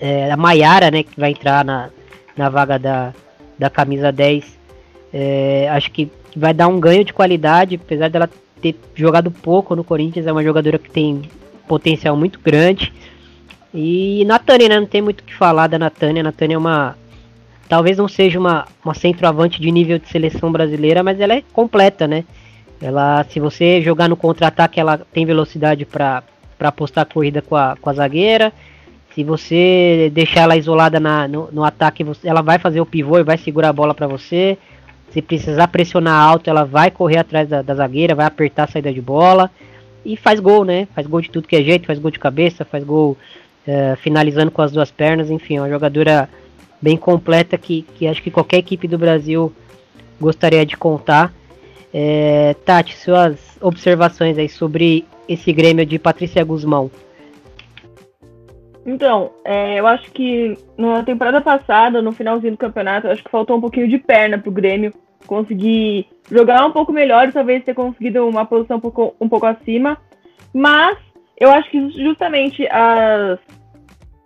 é, a Maiara, né, que vai entrar na, na vaga da, da camisa 10, é, acho que vai dar um ganho de qualidade, apesar dela ter jogado pouco no Corinthians, é uma jogadora que tem potencial muito grande. E Natânia, né? Não tem muito o que falar da Natânia. Natânia é uma. Talvez não seja uma, uma centroavante de nível de seleção brasileira, mas ela é completa, né? Ela, se você jogar no contra-ataque, ela tem velocidade para apostar a corrida com a, com a zagueira. Se você deixar ela isolada na, no, no ataque, você, ela vai fazer o pivô e vai segurar a bola para você. Se precisar pressionar alto, ela vai correr atrás da, da zagueira, vai apertar a saída de bola. E faz gol, né? Faz gol de tudo que é jeito, faz gol de cabeça, faz gol é, finalizando com as duas pernas, enfim, é uma jogadora bem completa que, que acho que qualquer equipe do Brasil gostaria de contar. É, Tati, suas observações aí sobre esse Grêmio de Patrícia Guzmão. Então, é, eu acho que na temporada passada, no finalzinho do campeonato, acho que faltou um pouquinho de perna pro Grêmio conseguir jogar um pouco melhor, talvez ter conseguido uma posição um pouco, um pouco acima. Mas eu acho que justamente as,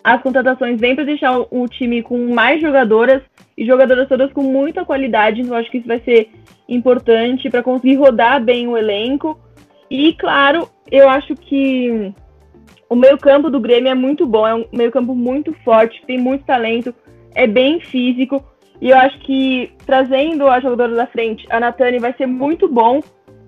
as contratações vêm para deixar o, time com mais jogadoras e jogadoras todas com muita qualidade, então acho que isso vai ser importante para conseguir rodar bem o elenco. E claro, eu acho que o meio-campo do Grêmio é muito bom, é um meio-campo muito forte, tem muito talento, é bem físico. E eu acho que trazendo a jogadora da frente, a Natane, vai ser muito bom,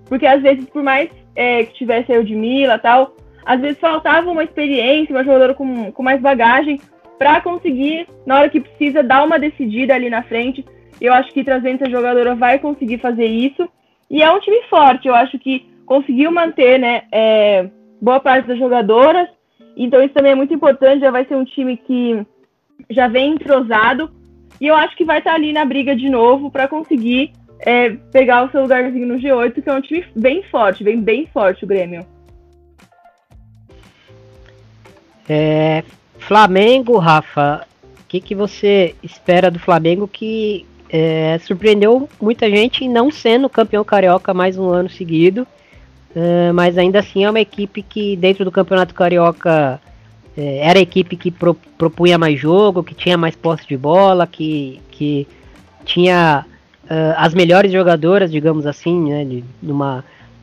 porque às vezes, por mais é, que tivesse a Edmila e tal, às vezes faltava uma experiência, uma jogadora com, com mais bagagem para conseguir, na hora que precisa, dar uma decidida ali na frente. Eu acho que trazendo essa jogadora vai conseguir fazer isso. E é um time forte, eu acho que conseguiu manter né, é, boa parte das jogadoras. Então isso também é muito importante, já vai ser um time que já vem entrosado e eu acho que vai estar ali na briga de novo para conseguir é, pegar o seu lugarzinho no G8, que é um time bem forte, vem bem forte o Grêmio. É, Flamengo, Rafa, o que, que você espera do Flamengo que é, surpreendeu muita gente não sendo campeão carioca mais um ano seguido? É, mas ainda assim é uma equipe que dentro do campeonato carioca é, era a equipe que pro, propunha mais jogo, que tinha mais posse de bola, que, que tinha uh, as melhores jogadoras, digamos assim, né, de,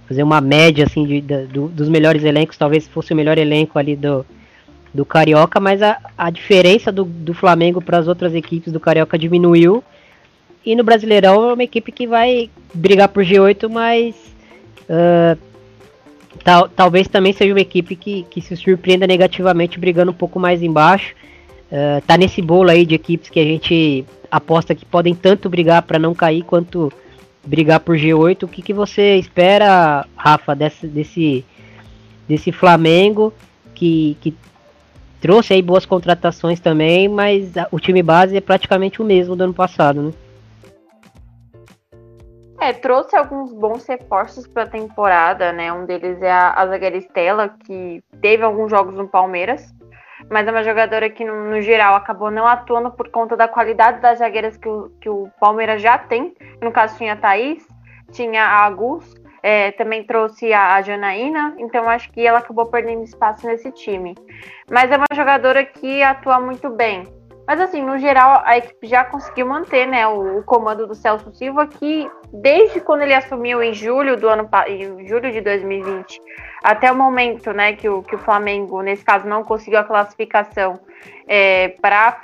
fazer uma média assim de, de do, dos melhores elencos, talvez fosse o melhor elenco ali do, do Carioca, mas a, a diferença do, do Flamengo para as outras equipes do Carioca diminuiu. E no Brasileirão é uma equipe que vai brigar por G8, mas uh, tal, talvez também seja uma equipe que, que se surpreenda negativamente, brigando um pouco mais embaixo. Uh, tá nesse bolo aí de equipes que a gente aposta que podem tanto brigar para não cair quanto brigar por G8. O que, que você espera, Rafa, desse, desse, desse Flamengo que, que trouxe aí boas contratações também, mas o time base é praticamente o mesmo do ano passado, né? É, trouxe alguns bons reforços para a temporada, né? Um deles é a, a zagueira Estela, que teve alguns jogos no Palmeiras, mas é uma jogadora que, no, no, geral, acabou não atuando por conta da qualidade das zagueiras que o, que o Palmeiras já tem. No caso, tinha a Thaís, tinha a Agus, é, também trouxe a, a Janaína, então acho que ela acabou perdendo espaço nesse time. Mas é uma jogadora que atua muito bem. Mas assim, no geral, a equipe já conseguiu manter né, o, o comando do Celso Silva, que desde quando ele assumiu em julho do ano em julho de 2020 até o momento né, que, o, que o Flamengo, nesse caso, não conseguiu a classificação é, para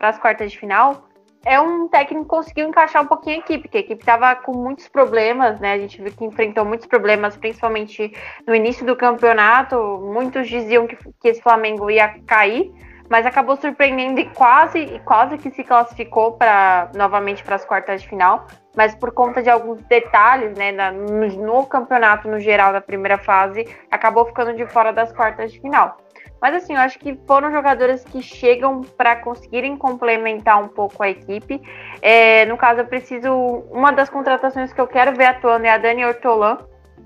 as quartas de final, é um técnico que conseguiu encaixar um pouquinho a equipe, que a equipe estava com muitos problemas, né? A gente viu que enfrentou muitos problemas, principalmente no início do campeonato. Muitos diziam que, que esse Flamengo ia cair, mas acabou surpreendendo e quase, quase que se classificou para novamente para as quartas de final. Mas por conta de alguns detalhes, né, na, no, no campeonato no geral da primeira fase, acabou ficando de fora das quartas de final. Mas assim, eu acho que foram jogadores que chegam para conseguirem complementar um pouco a equipe. É, no caso, eu preciso. Uma das contratações que eu quero ver atuando é a Dani Ortolan.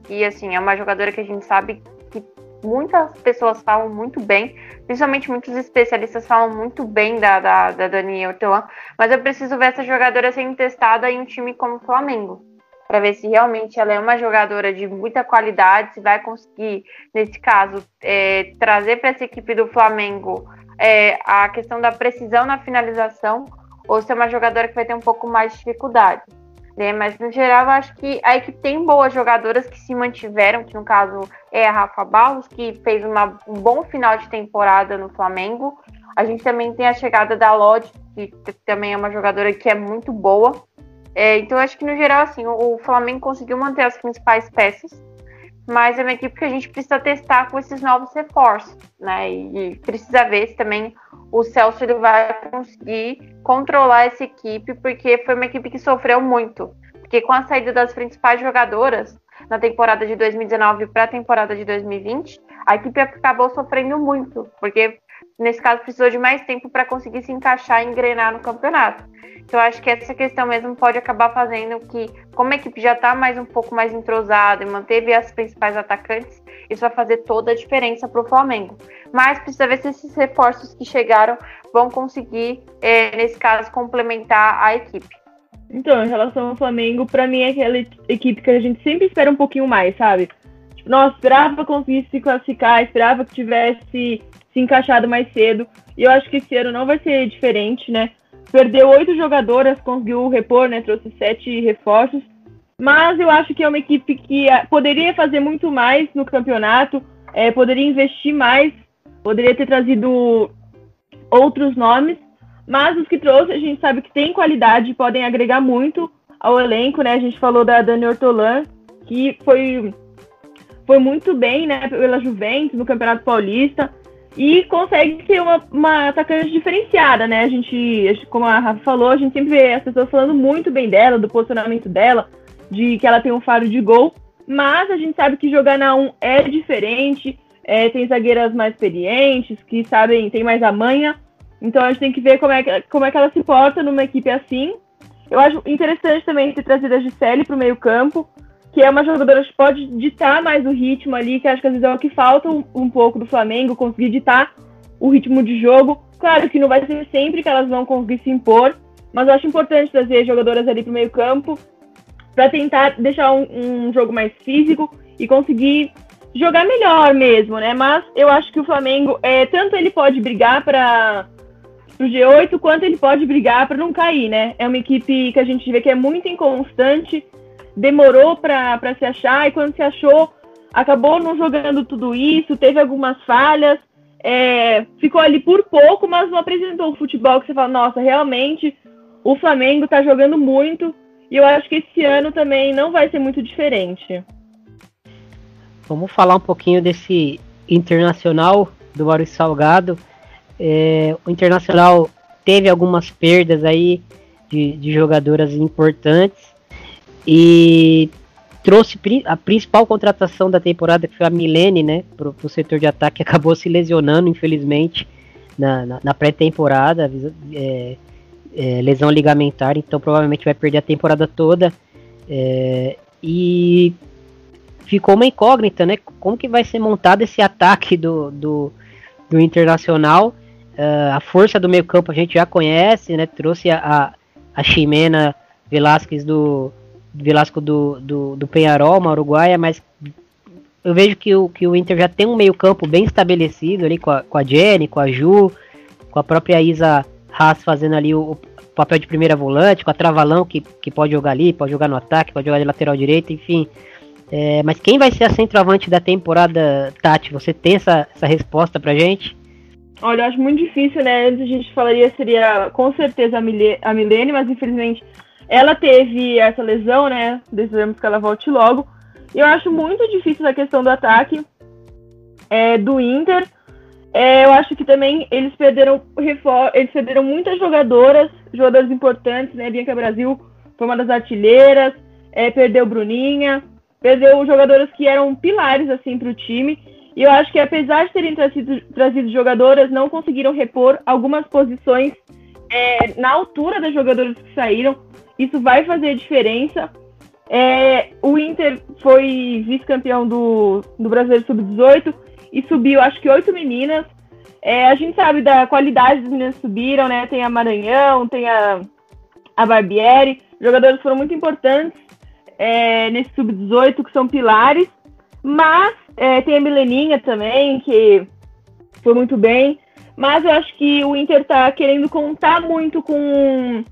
E assim, é uma jogadora que a gente sabe que muitas pessoas falam muito bem, principalmente muitos especialistas falam muito bem da, da, da Dani Ortolan. Mas eu preciso ver essa jogadora sendo testada em um time como o Flamengo para ver se realmente ela é uma jogadora de muita qualidade, se vai conseguir, nesse caso, é, trazer para essa equipe do Flamengo é, a questão da precisão na finalização, ou se é uma jogadora que vai ter um pouco mais de dificuldade. Né? Mas, no geral, eu acho que a equipe tem boas jogadoras que se mantiveram, que no caso é a Rafa Barros, que fez uma, um bom final de temporada no Flamengo. A gente também tem a chegada da Lodge, que também é uma jogadora que é muito boa. É, então, acho que no geral, assim, o, o, Flamengo conseguiu manter as principais peças, mas é uma equipe que a gente precisa testar com esses novos reforços, né? E, precisa ver se também o Celso ele vai conseguir controlar essa equipe, porque foi uma equipe que sofreu muito. Porque com a saída das principais jogadoras na temporada de 2019 para a temporada de 2020, a equipe acabou sofrendo muito, porque nesse caso precisou de mais tempo para conseguir se encaixar e engrenar no campeonato. Então, acho que essa questão mesmo pode acabar fazendo que, como a equipe já está mais um pouco mais entrosada e manteve as principais atacantes, isso vai fazer toda a diferença para o Flamengo. Mas precisa ver se esses reforços que chegaram vão conseguir, é, nesse caso, complementar a equipe. Então, em relação ao Flamengo, para mim é aquela equipe que a gente sempre espera um pouquinho mais, sabe? Tipo, nossa, esperava conseguir se classificar, esperava que tivesse se encaixado mais cedo. E eu acho que esse ano não vai ser diferente, né? Perdeu oito jogadoras, conseguiu repor, né? Trouxe sete reforços. Mas eu acho que é uma equipe que ah, poderia fazer muito mais no campeonato, é, poderia investir mais, poderia ter trazido outros nomes. Mas os que trouxe, a gente sabe que tem qualidade, podem agregar muito ao elenco, né? A gente falou da Dani Ortolan, que foi, foi muito bem, né, pela Juventus no Campeonato Paulista e consegue ser uma, uma atacante diferenciada, né? A gente, como a Rafa falou, a gente sempre vê as pessoas falando muito bem dela, do posicionamento dela, de que ela tem um faro de gol, mas a gente sabe que jogar na 1 é diferente, é, tem zagueiras mais experientes, que sabem, tem mais a manha, então a gente tem que ver como é que, como é que ela se porta numa equipe assim. Eu acho interessante também ter trazido a Gisele para o meio campo, que é uma jogadora que pode ditar mais o ritmo ali, que acho que às vezes é o que falta um, um pouco do Flamengo, conseguir ditar o ritmo de jogo. Claro que não vai ser sempre que elas vão conseguir se impor, mas eu acho importante trazer jogadoras ali para o meio campo para tentar deixar um, um, jogo mais físico e conseguir jogar melhor mesmo, né? Mas eu acho que o Flamengo, é, tanto ele pode brigar para o G8, quanto ele pode brigar para não cair, né? É uma equipe que a gente vê que é muito inconstante, demorou para se achar, e quando se achou, acabou não jogando tudo isso, teve algumas falhas, é, ficou ali por pouco, mas não apresentou o futebol que você fala, nossa, realmente o Flamengo está jogando muito, e eu acho que esse ano também não vai ser muito diferente. Vamos falar um pouquinho desse internacional do Maurício Salgado. É, o internacional teve algumas perdas aí de, de jogadoras importantes e trouxe a principal contratação da temporada, que foi a Milene, né, pro, pro setor de ataque, acabou se lesionando, infelizmente, na, na, na pré-temporada. É, é, lesão ligamentar, então provavelmente vai perder a temporada toda. É, e ficou uma incógnita, né? Como que vai ser montado esse ataque do, do, do Internacional? Uh, a força do meio campo a gente já conhece, né? Trouxe a, a, a Ximena Velasquez do Velasco do, do, do Penharol, uma uruguaia, mas eu vejo que o, que o Inter já tem um meio campo bem estabelecido ali com a, com a Jenny, com a Ju, com a própria Isa Haas fazendo ali o, o, papel de primeira volante, com a Travalão que, que pode jogar ali, pode jogar no ataque, pode jogar de lateral direito, enfim. É, mas quem vai ser a centroavante da temporada, Tati? Você tem essa, essa resposta pra gente? Olha, eu acho muito difícil, né? Antes a gente falaria seria com certeza a, Mile, a Milene, mas infelizmente ela teve essa lesão, né? Desejamos que ela volte logo. Eu acho muito difícil a questão do ataque é, do Inter. É, eu acho que também eles perderam eles perderam muitas jogadoras, jogadoras importantes, né? Bianca Brasil foi uma das artilheiras, é, perdeu Bruninha, perdeu jogadoras que eram pilares assim para o time. E eu acho que apesar de terem trazido, trazido jogadoras, não conseguiram repor algumas posições é, na altura das jogadoras que saíram. Isso vai fazer diferença. É, o Inter foi vice-campeão do, do Brasileiro Sub-18 e subiu, acho que oito meninas. É, a gente sabe da qualidade das meninas que subiram, né? Tem a Maranhão, tem a, a Barbieri. Jogadores foram muito importantes é, nesse sub-18, que são pilares. Mas é, tem a Mileninha também, que foi muito bem. Mas eu acho que o Inter tá querendo contar muito com,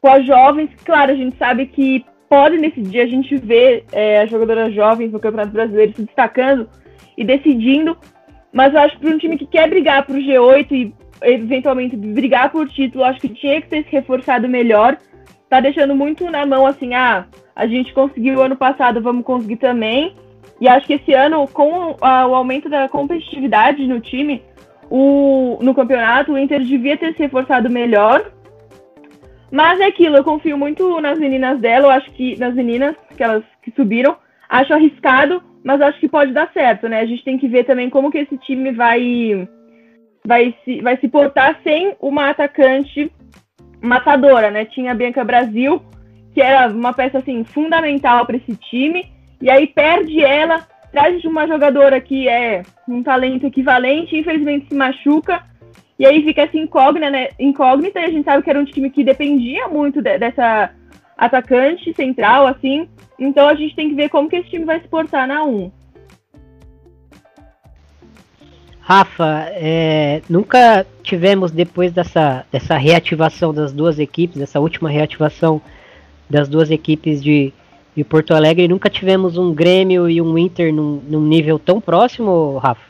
com as jovens. Claro, a gente sabe que pode nesse dia a gente ver é, as jogadoras jovens no Campeonato Brasileiro se destacando e decidindo, mas eu acho que para um time que quer brigar para o G8 e eventualmente brigar por título, acho que tinha que ter se reforçado melhor. Tá deixando muito na mão assim, ah, a gente conseguiu ano passado, vamos conseguir também. E acho que esse ano, com a, o aumento da competitividade no time, o, no campeonato, o Inter devia ter se reforçado melhor. Mas é aquilo, eu confio muito nas meninas dela, eu acho que nas meninas, que elas que subiram, acho arriscado, mas acho que pode dar certo, né? A gente tem que ver também como que esse time vai vai se, vai se portar sem uma atacante matadora, né? Tinha a Bianca Brasil, que era uma peça assim fundamental para esse time, e aí perde ela, traz uma jogadora que é um talento equivalente, infelizmente se machuca, e aí fica essa incógnita, né? incógnita, e a gente sabe que era um time que dependia muito de, dessa atacante central, assim, então a gente tem que ver como que esse time vai se portar na 1. Rafa, é, nunca tivemos depois dessa, dessa reativação das duas equipes, dessa última reativação das duas equipes de, de Porto Alegre, nunca tivemos um Grêmio e um Inter num, num nível tão próximo, Rafa?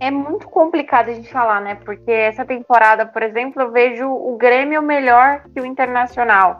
É muito complicado a gente falar, né? Porque essa temporada, por exemplo, eu vejo o Grêmio melhor que o Internacional.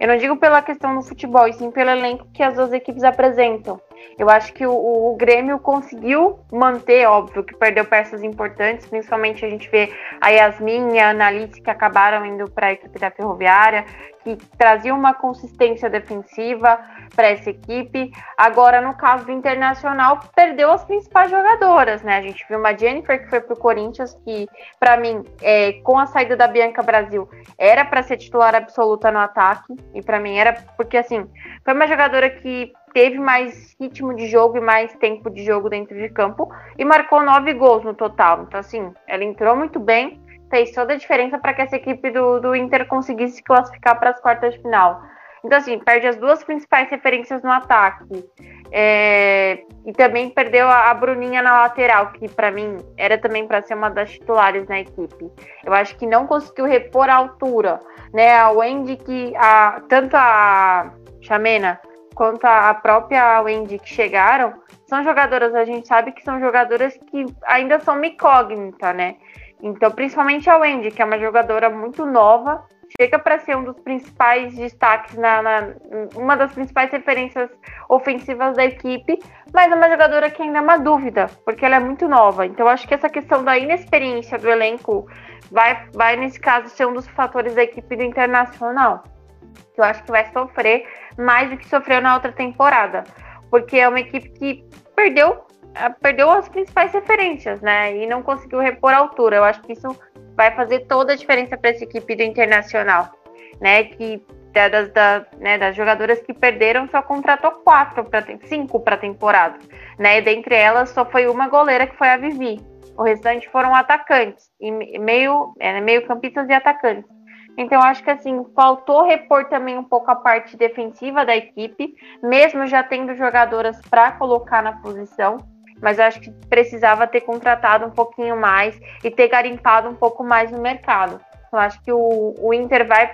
Eu não digo pela questão do futebol, e sim pelo elenco que as duas equipes apresentam. Eu acho que o, o, Grêmio conseguiu manter, óbvio, que perdeu peças importantes, principalmente a gente vê a Yasmin e a Analice que acabaram indo para a equipe da Ferroviária, que traziam uma consistência defensiva para essa equipe. Agora, no caso do Internacional, perdeu as principais jogadoras, né? A gente viu uma Jennifer que foi para o Corinthians, que para mim, é, com a saída da Bianca Brasil, era para ser titular absoluta no ataque, e para mim era porque assim, foi uma jogadora que teve mais ritmo de jogo e mais tempo de jogo dentro de campo e marcou nove gols no total. Então, assim, ela entrou muito bem, fez toda a diferença para que essa equipe do, do Inter conseguisse se classificar para as quartas de final. Então, assim, perde as duas principais referências no ataque. É, e também perdeu a, a, Bruninha na lateral, que para mim era também para ser uma das titulares na equipe. Eu acho que não conseguiu repor a altura. Né? A Wendy, que a, tanto a Chamena quanto a própria Wendy que chegaram, são jogadoras, a gente sabe que são jogadoras que ainda são uma incógnita, né? Então, principalmente a Wendy, que é uma jogadora muito nova, chega para ser um dos principais destaques, na, na, uma das principais referências ofensivas da equipe, mas é uma jogadora que ainda é uma dúvida, porque ela é muito nova. Então, acho que essa questão da inexperiência do elenco vai, vai nesse caso, ser um dos fatores da equipe do Internacional que eu acho que vai sofrer mais do que sofreu na outra temporada, porque é uma equipe que perdeu ah, perdeu as principais referências, né? E não conseguiu repor a altura. Eu acho que isso vai fazer toda a diferença para essa equipe do Internacional, né? Que das, da, né, das jogadoras que perderam só contratou quatro para cinco para temporada, né? E dentre elas só foi uma goleira que foi a Vivi. O restante foram atacantes e meio é, meio campistas e atacantes. Então, acho que assim, faltou repor também um pouco a parte defensiva da equipe, mesmo já tendo jogadoras para colocar na posição. Mas acho que precisava ter contratado um pouquinho mais e ter garimpado um pouco mais no mercado. Eu acho que o, o Inter vai,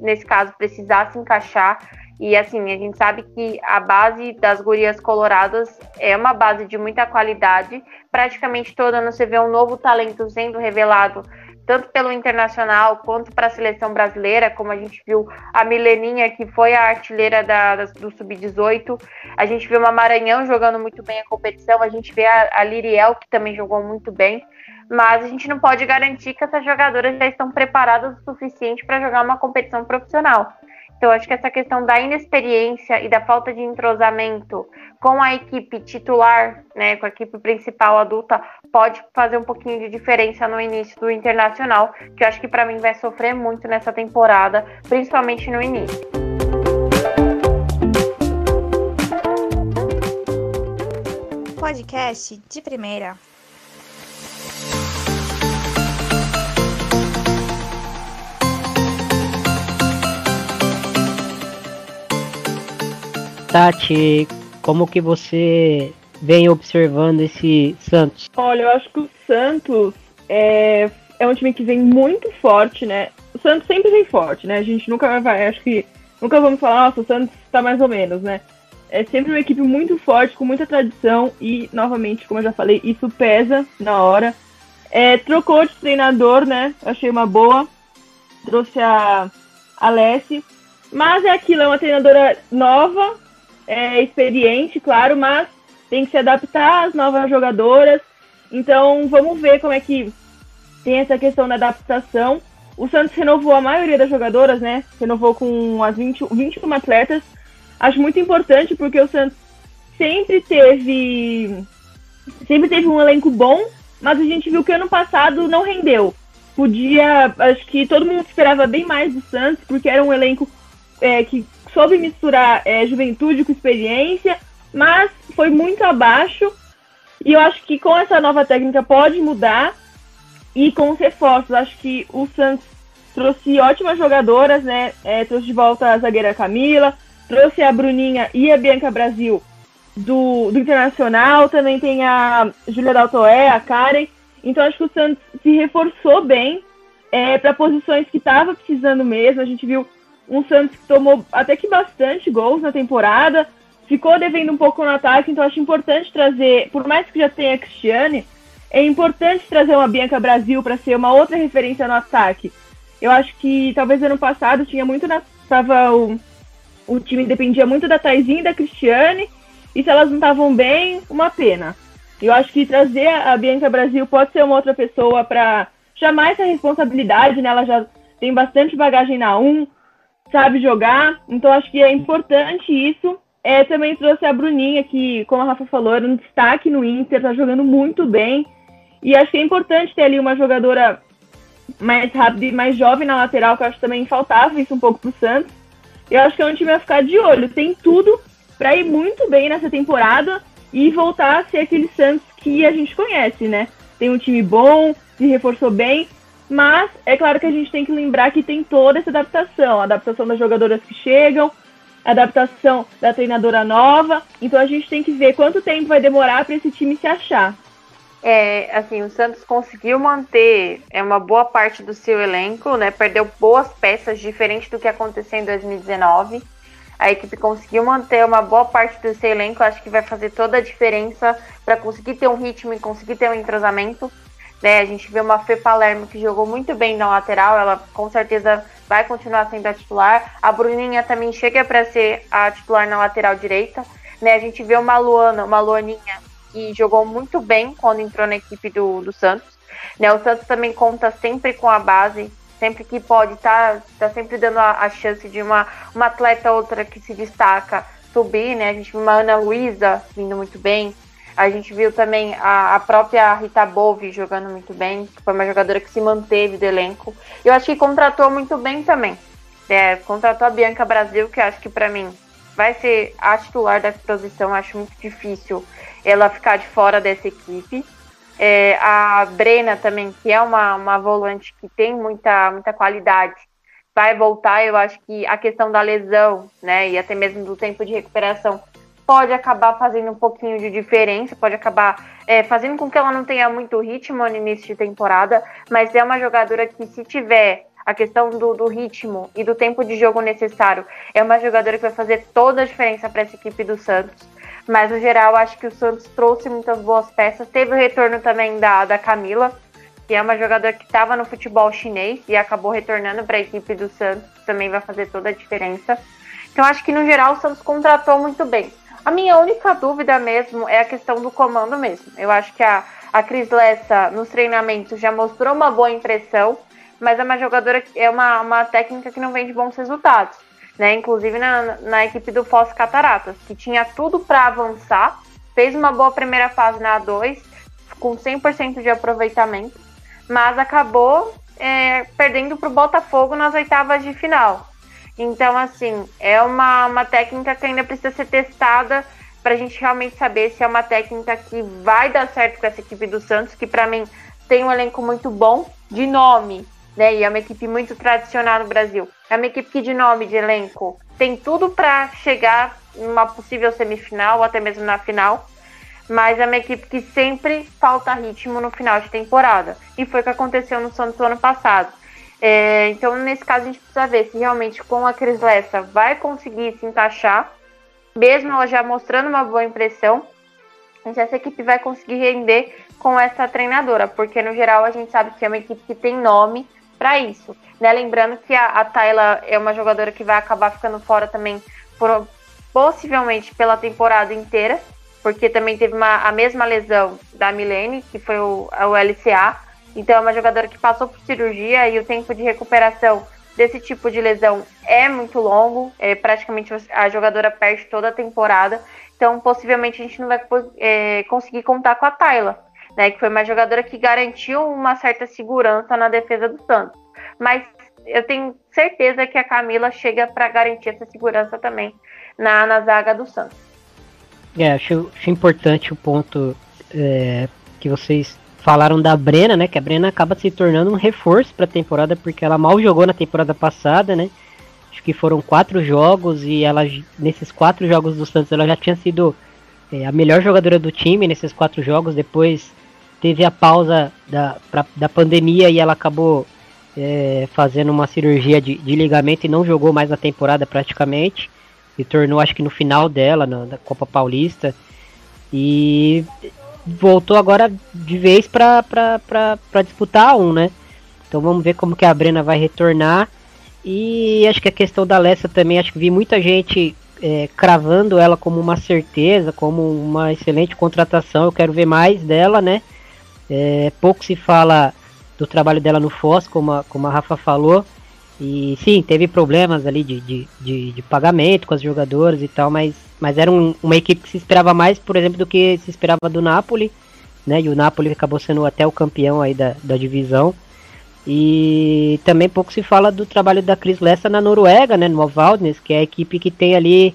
nesse caso, precisar se encaixar. E assim, a gente sabe que a base das gurias coloradas é uma base de muita qualidade. Praticamente todo ano você vê um novo talento sendo revelado tanto pelo internacional quanto para a seleção brasileira, como a gente viu a Mileninha, que foi a artilheira da, da, do Sub-18, a gente viu uma Maranhão jogando muito bem a competição, a gente vê a, a Liriel, que também jogou muito bem, mas a gente não pode garantir que essas jogadoras já estão preparadas o suficiente para jogar uma competição profissional. Então, acho que essa questão da inexperiência e da falta de entrosamento com a equipe titular, né, com a equipe principal adulta, pode fazer um pouquinho de diferença no início do internacional, que eu acho que para mim vai sofrer muito nessa temporada, principalmente no início. Podcast de primeira. Tati, como que você vem observando esse Santos? Olha, eu acho que o Santos é, é um time que vem muito forte, né? O Santos sempre vem forte, né? A gente nunca vai, acho que nunca vamos falar, nossa, o Santos tá mais ou menos, né? É sempre uma equipe muito forte, com muita tradição e, novamente, como eu já falei, isso pesa na hora. É, trocou de treinador, né? Achei uma boa. Trouxe a Alessi. Mas é aquilo, é uma treinadora nova, é, experiente, claro, mas tem que se adaptar às novas jogadoras. Então vamos ver como é que tem essa questão da adaptação. O Santos renovou a maioria das jogadoras, né? Renovou com as 20, 21 atletas. Acho muito importante porque o Santos sempre teve sempre teve um elenco bom, mas a gente viu que ano passado não rendeu. Podia, acho que todo mundo esperava bem mais do Santos, porque era um elenco é, que soube misturar é, juventude com experiência, mas foi muito abaixo. E eu acho que com essa nova técnica pode mudar. E com os reforços, acho que o Santos trouxe ótimas jogadoras, né? É, trouxe de volta a zagueira Camila, trouxe a Bruninha e a Bianca Brasil do, do Internacional, também tem a Júlia Daltoé, a Karen. Então acho que o Santos se reforçou bem é, para posições que estava precisando mesmo. A gente viu um Santos que tomou até que bastante gols na temporada, ficou devendo um pouco no ataque, então acho importante trazer, por mais que já tenha Cristiane, é importante trazer uma Bianca Brasil para ser uma outra referência no ataque. Eu acho que talvez ano passado tinha muito na. Tava o, o time dependia muito da Taizinha e da Cristiane. e se elas não estavam bem, uma pena. Eu acho que trazer a Bianca Brasil pode ser uma outra pessoa para chamar essa responsabilidade, né? Ela já tem bastante bagagem na 1, sabe jogar, então acho que é importante isso. É, também trouxe a Bruninha, que, como a Rafa falou, era um destaque no Inter, tá jogando muito bem. E acho que é importante ter ali uma jogadora mais rápida e mais jovem na lateral, que eu acho que também faltava isso um pouco pro Santos. Eu acho que é um time a ficar de olho. Tem tudo para ir muito bem nessa temporada e voltar a ser aquele Santos que a gente conhece, né? Tem um time bom, se reforçou bem, mas é claro que a gente tem que lembrar que tem toda essa adaptação, a adaptação das jogadoras que chegam, a adaptação da treinadora nova. Então a gente tem que ver quanto tempo vai demorar para esse time se achar. É, assim, o Santos conseguiu manter é, uma boa parte do seu elenco, né? Perdeu boas peças, diferente do que aconteceu em 2019. A equipe conseguiu manter uma boa parte do seu elenco, acho que vai fazer toda a diferença para conseguir ter um ritmo e conseguir ter um entrosamento. Né? A gente vê uma Fê Palermo que jogou muito bem na lateral, ela com certeza vai continuar sendo a titular. A Bruninha também chega para ser a titular na lateral direita. Né? A gente vê uma Luana, uma Luaninha que jogou muito bem quando entrou na equipe do, do Santos. Né? O Santos também conta sempre com a base, sempre que pode, tá, tá sempre dando a, a chance de uma, uma atleta outra que se destaca subir, né? A gente viu uma Ana Luísa vindo muito bem. A gente viu também a, a própria Rita Bove jogando muito bem, que foi uma jogadora que se manteve do elenco. Eu acho que contratou muito bem também. É, contratou a Bianca Brasil, que acho que para mim vai ser a titular dessa posição. Acho muito difícil ela ficar de fora dessa equipe. É, a Brena também, que é uma, uma volante que tem muita, muita qualidade, vai voltar. Eu acho que a questão da lesão, né, e até mesmo do tempo de recuperação, pode acabar fazendo um pouquinho de diferença, pode acabar é, fazendo com que ela não tenha muito ritmo no início de temporada, mas é uma jogadora que, se tiver a questão do, do, ritmo e do tempo de jogo necessário. É uma jogadora que vai fazer toda a diferença para essa equipe do Santos. Mas no geral, acho que o Santos trouxe muitas boas peças. Teve o retorno também da, da Camila, que é uma jogadora que estava no futebol chinês e acabou retornando para a equipe do Santos, também vai fazer toda a diferença. Então acho que no geral o Santos contratou muito bem. A minha única dúvida mesmo é a questão do comando mesmo. Eu acho que a, a Cris Lessa nos treinamentos já mostrou uma boa impressão, mas é uma jogadora, é uma, uma técnica que não vem de bons resultados né? Inclusive na, na equipe do Foz Cataratas, que tinha tudo para avançar, fez uma boa primeira fase na A2, com 100% de aproveitamento, mas acabou é, perdendo para o Botafogo nas oitavas de final. Então, assim, é uma, uma técnica que ainda precisa ser testada para a gente realmente saber se é uma técnica que vai dar certo com essa equipe do Santos, que para mim tem um elenco muito bom, de nome, né? E é uma equipe muito tradicional no Brasil. É uma equipe que, de nome, de elenco, tem tudo para chegar numa possível semifinal ou até mesmo na final. Mas é uma equipe que sempre falta ritmo no final de temporada. E foi o que aconteceu no Santos ano passado. É, então, nesse caso, a gente precisa ver se realmente com a Cris Lessa vai conseguir se encaixar, mesmo ela já mostrando uma boa impressão, se essa equipe vai conseguir render com essa treinadora, porque no geral a gente sabe que é uma equipe que tem nome, para isso. Né? Lembrando que a, a Tayla é uma jogadora que vai acabar ficando fora também, por, possivelmente pela temporada inteira, porque também teve uma, a mesma lesão da Milene, que foi o, o LCA. Então é uma jogadora que passou por cirurgia e o tempo de recuperação desse tipo de lesão é muito longo. É, praticamente a jogadora perde toda a temporada. Então possivelmente a gente não vai é, conseguir contar com a Tayla né, que foi uma jogadora que garantiu uma certa segurança na defesa do Santos. Mas eu tenho certeza que a Camila chega para garantir essa segurança também na, na zaga do Santos. É, acho, acho importante o ponto é, que vocês falaram da Brena, né? Que a Brena acaba se tornando um reforço para a temporada porque ela mal jogou na temporada passada, né? Acho que foram quatro jogos e ela nesses quatro jogos do Santos ela já tinha sido é, a melhor jogadora do time nesses quatro jogos. Depois teve a pausa da, pra, da pandemia e ela acabou é, fazendo uma cirurgia de, de, ligamento e não jogou mais na temporada praticamente. E tornou, acho que no final dela, na, na Copa Paulista. E voltou agora de vez para disputar um, né? Então vamos ver como que a Brena vai retornar. E acho que a questão da Lessa também, acho que vi muita gente é, cravando ela como uma certeza, como uma excelente contratação. Eu quero ver mais dela, né? É, pouco se fala do trabalho dela no Foz, como a, como a Rafa falou. E sim, teve problemas ali de, de, de, de pagamento com as jogadoras e tal, mas, mas era um, uma equipe que se esperava mais, por exemplo, do que se esperava do Napoli, né? E o Napoli acabou sendo até o campeão aí da, da divisão. E também pouco se fala do trabalho da Chris Lessa na Noruega, né, no Valdnes, que é a equipe que tem ali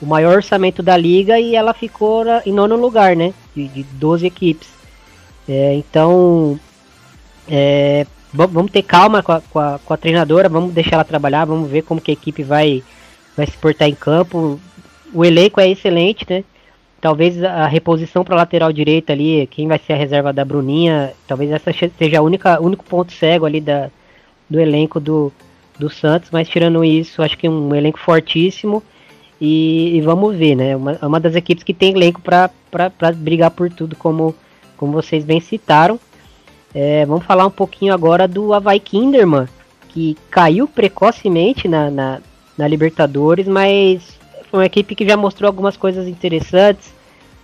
o maior orçamento da liga e ela ficou em nono lugar, né, de, de 12 equipes. É, então, é, vamos ter calma com a, com, a, com a, treinadora, vamos deixar ela trabalhar, vamos ver como que a equipe vai, vai se portar em campo. O elenco é excelente, né? Talvez a reposição para lateral direita ali, quem vai ser a reserva da Bruninha, talvez essa seja o único ponto cego ali da, do elenco do, do Santos, mas tirando isso, acho que é um elenco fortíssimo. E, e vamos ver, né? Uma, uma das equipes que tem elenco para brigar por tudo, como, como vocês bem citaram. É, vamos falar um pouquinho agora do Havaí Kinderman, que caiu precocemente na, na, na, Libertadores, mas foi uma equipe que já mostrou algumas coisas interessantes.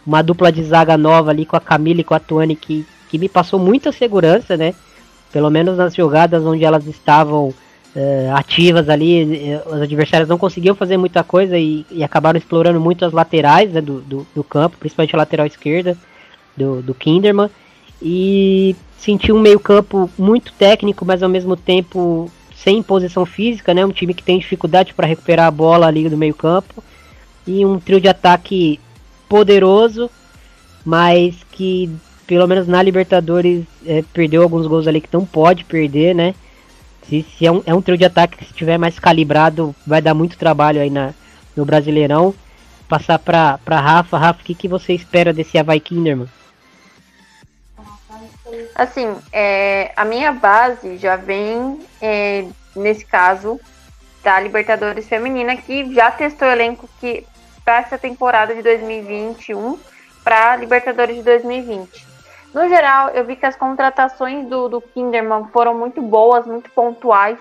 Uma dupla de zaga nova ali com a Camila e com a Tuane que, que me passou muita segurança, né? Pelo menos nas jogadas onde elas estavam é, ativas ali, é, os adversários não conseguiam fazer muita coisa e, e acabaram explorando muito as laterais né, do, do, do, campo, principalmente a lateral esquerda do, do Kinderman. E senti um meio-campo muito técnico, mas ao mesmo tempo sem posição física, né? Um time que tem dificuldade para recuperar a bola ali do meio-campo. E um trio de ataque poderoso, mas que pelo menos na Libertadores é, perdeu alguns gols ali que não pode perder, né? Se, se é, um, é um trio de ataque que se tiver mais calibrado vai dar muito trabalho aí na, no Brasileirão. Passar para Rafa. Rafa, o que, que você espera desse Havaí Kinderman? Assim, é, a minha base já vem, é, nesse caso, da Libertadores Feminina, que já testou elenco que para essa temporada de 2021 para Libertadores de 2020. No geral, eu vi que as contratações do, do Kinderman foram muito boas, muito pontuais.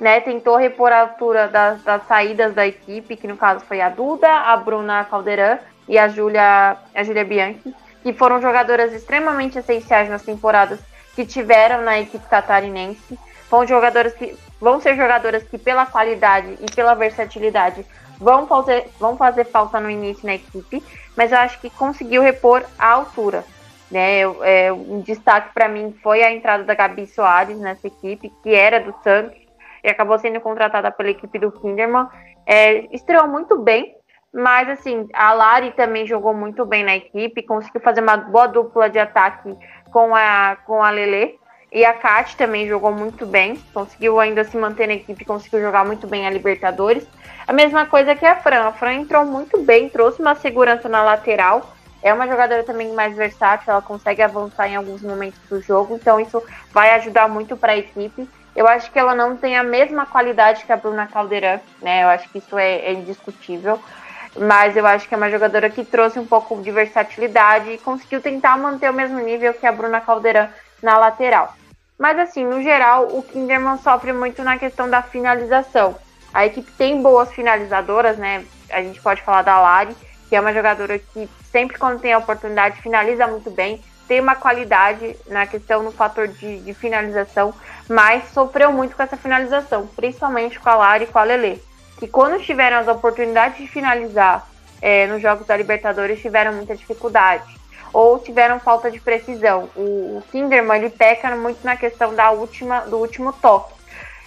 Né, tentou repor a altura das, das, saídas da equipe, que no caso foi a Duda, a Bruna Caldeirão e a Júlia a Julia Bianchi que foram jogadoras extremamente essenciais nas temporadas que tiveram na equipe catarinense. Vão, jogadoras que, vão ser jogadoras que, pela qualidade e pela versatilidade, vão fazer, vão fazer falta no início na equipe, mas eu acho que conseguiu repor a altura. Né? É, um destaque para mim foi a entrada da Gabi Soares nessa equipe, que era do Santos e acabou sendo contratada pela equipe do Kinderman. É, estreou muito bem, mas, assim, a Lari também jogou muito bem na equipe, conseguiu fazer uma boa dupla de ataque com a, com a Lele. E a Kat também jogou muito bem, conseguiu ainda se manter na equipe, conseguiu jogar muito bem a Libertadores. A mesma coisa que a Fran. A Fran entrou muito bem, trouxe uma segurança na lateral. É uma jogadora também mais versátil, ela consegue avançar em alguns momentos do jogo, então isso vai ajudar muito para a equipe. Eu acho que ela não tem a mesma qualidade que a Bruna Caldeirão, né? Eu acho que isso é, é indiscutível mas eu acho que é uma jogadora que trouxe um pouco de versatilidade e conseguiu tentar manter o mesmo nível que a Bruna Caldeirão na lateral. Mas assim, no geral, o Kinderman sofre muito na questão da finalização. A equipe tem boas finalizadoras, né? A gente pode falar da Lari, que é uma jogadora que sempre quando tem a oportunidade finaliza muito bem, tem uma qualidade na questão no fator de, de finalização, mas sofreu muito com essa finalização, principalmente com a Lari e com a Lele que quando tiveram as oportunidades de finalizar é, nos Jogos da Libertadores tiveram muita dificuldade ou tiveram falta de precisão. O, o Kinderman ele peca muito na questão da última, do último toque.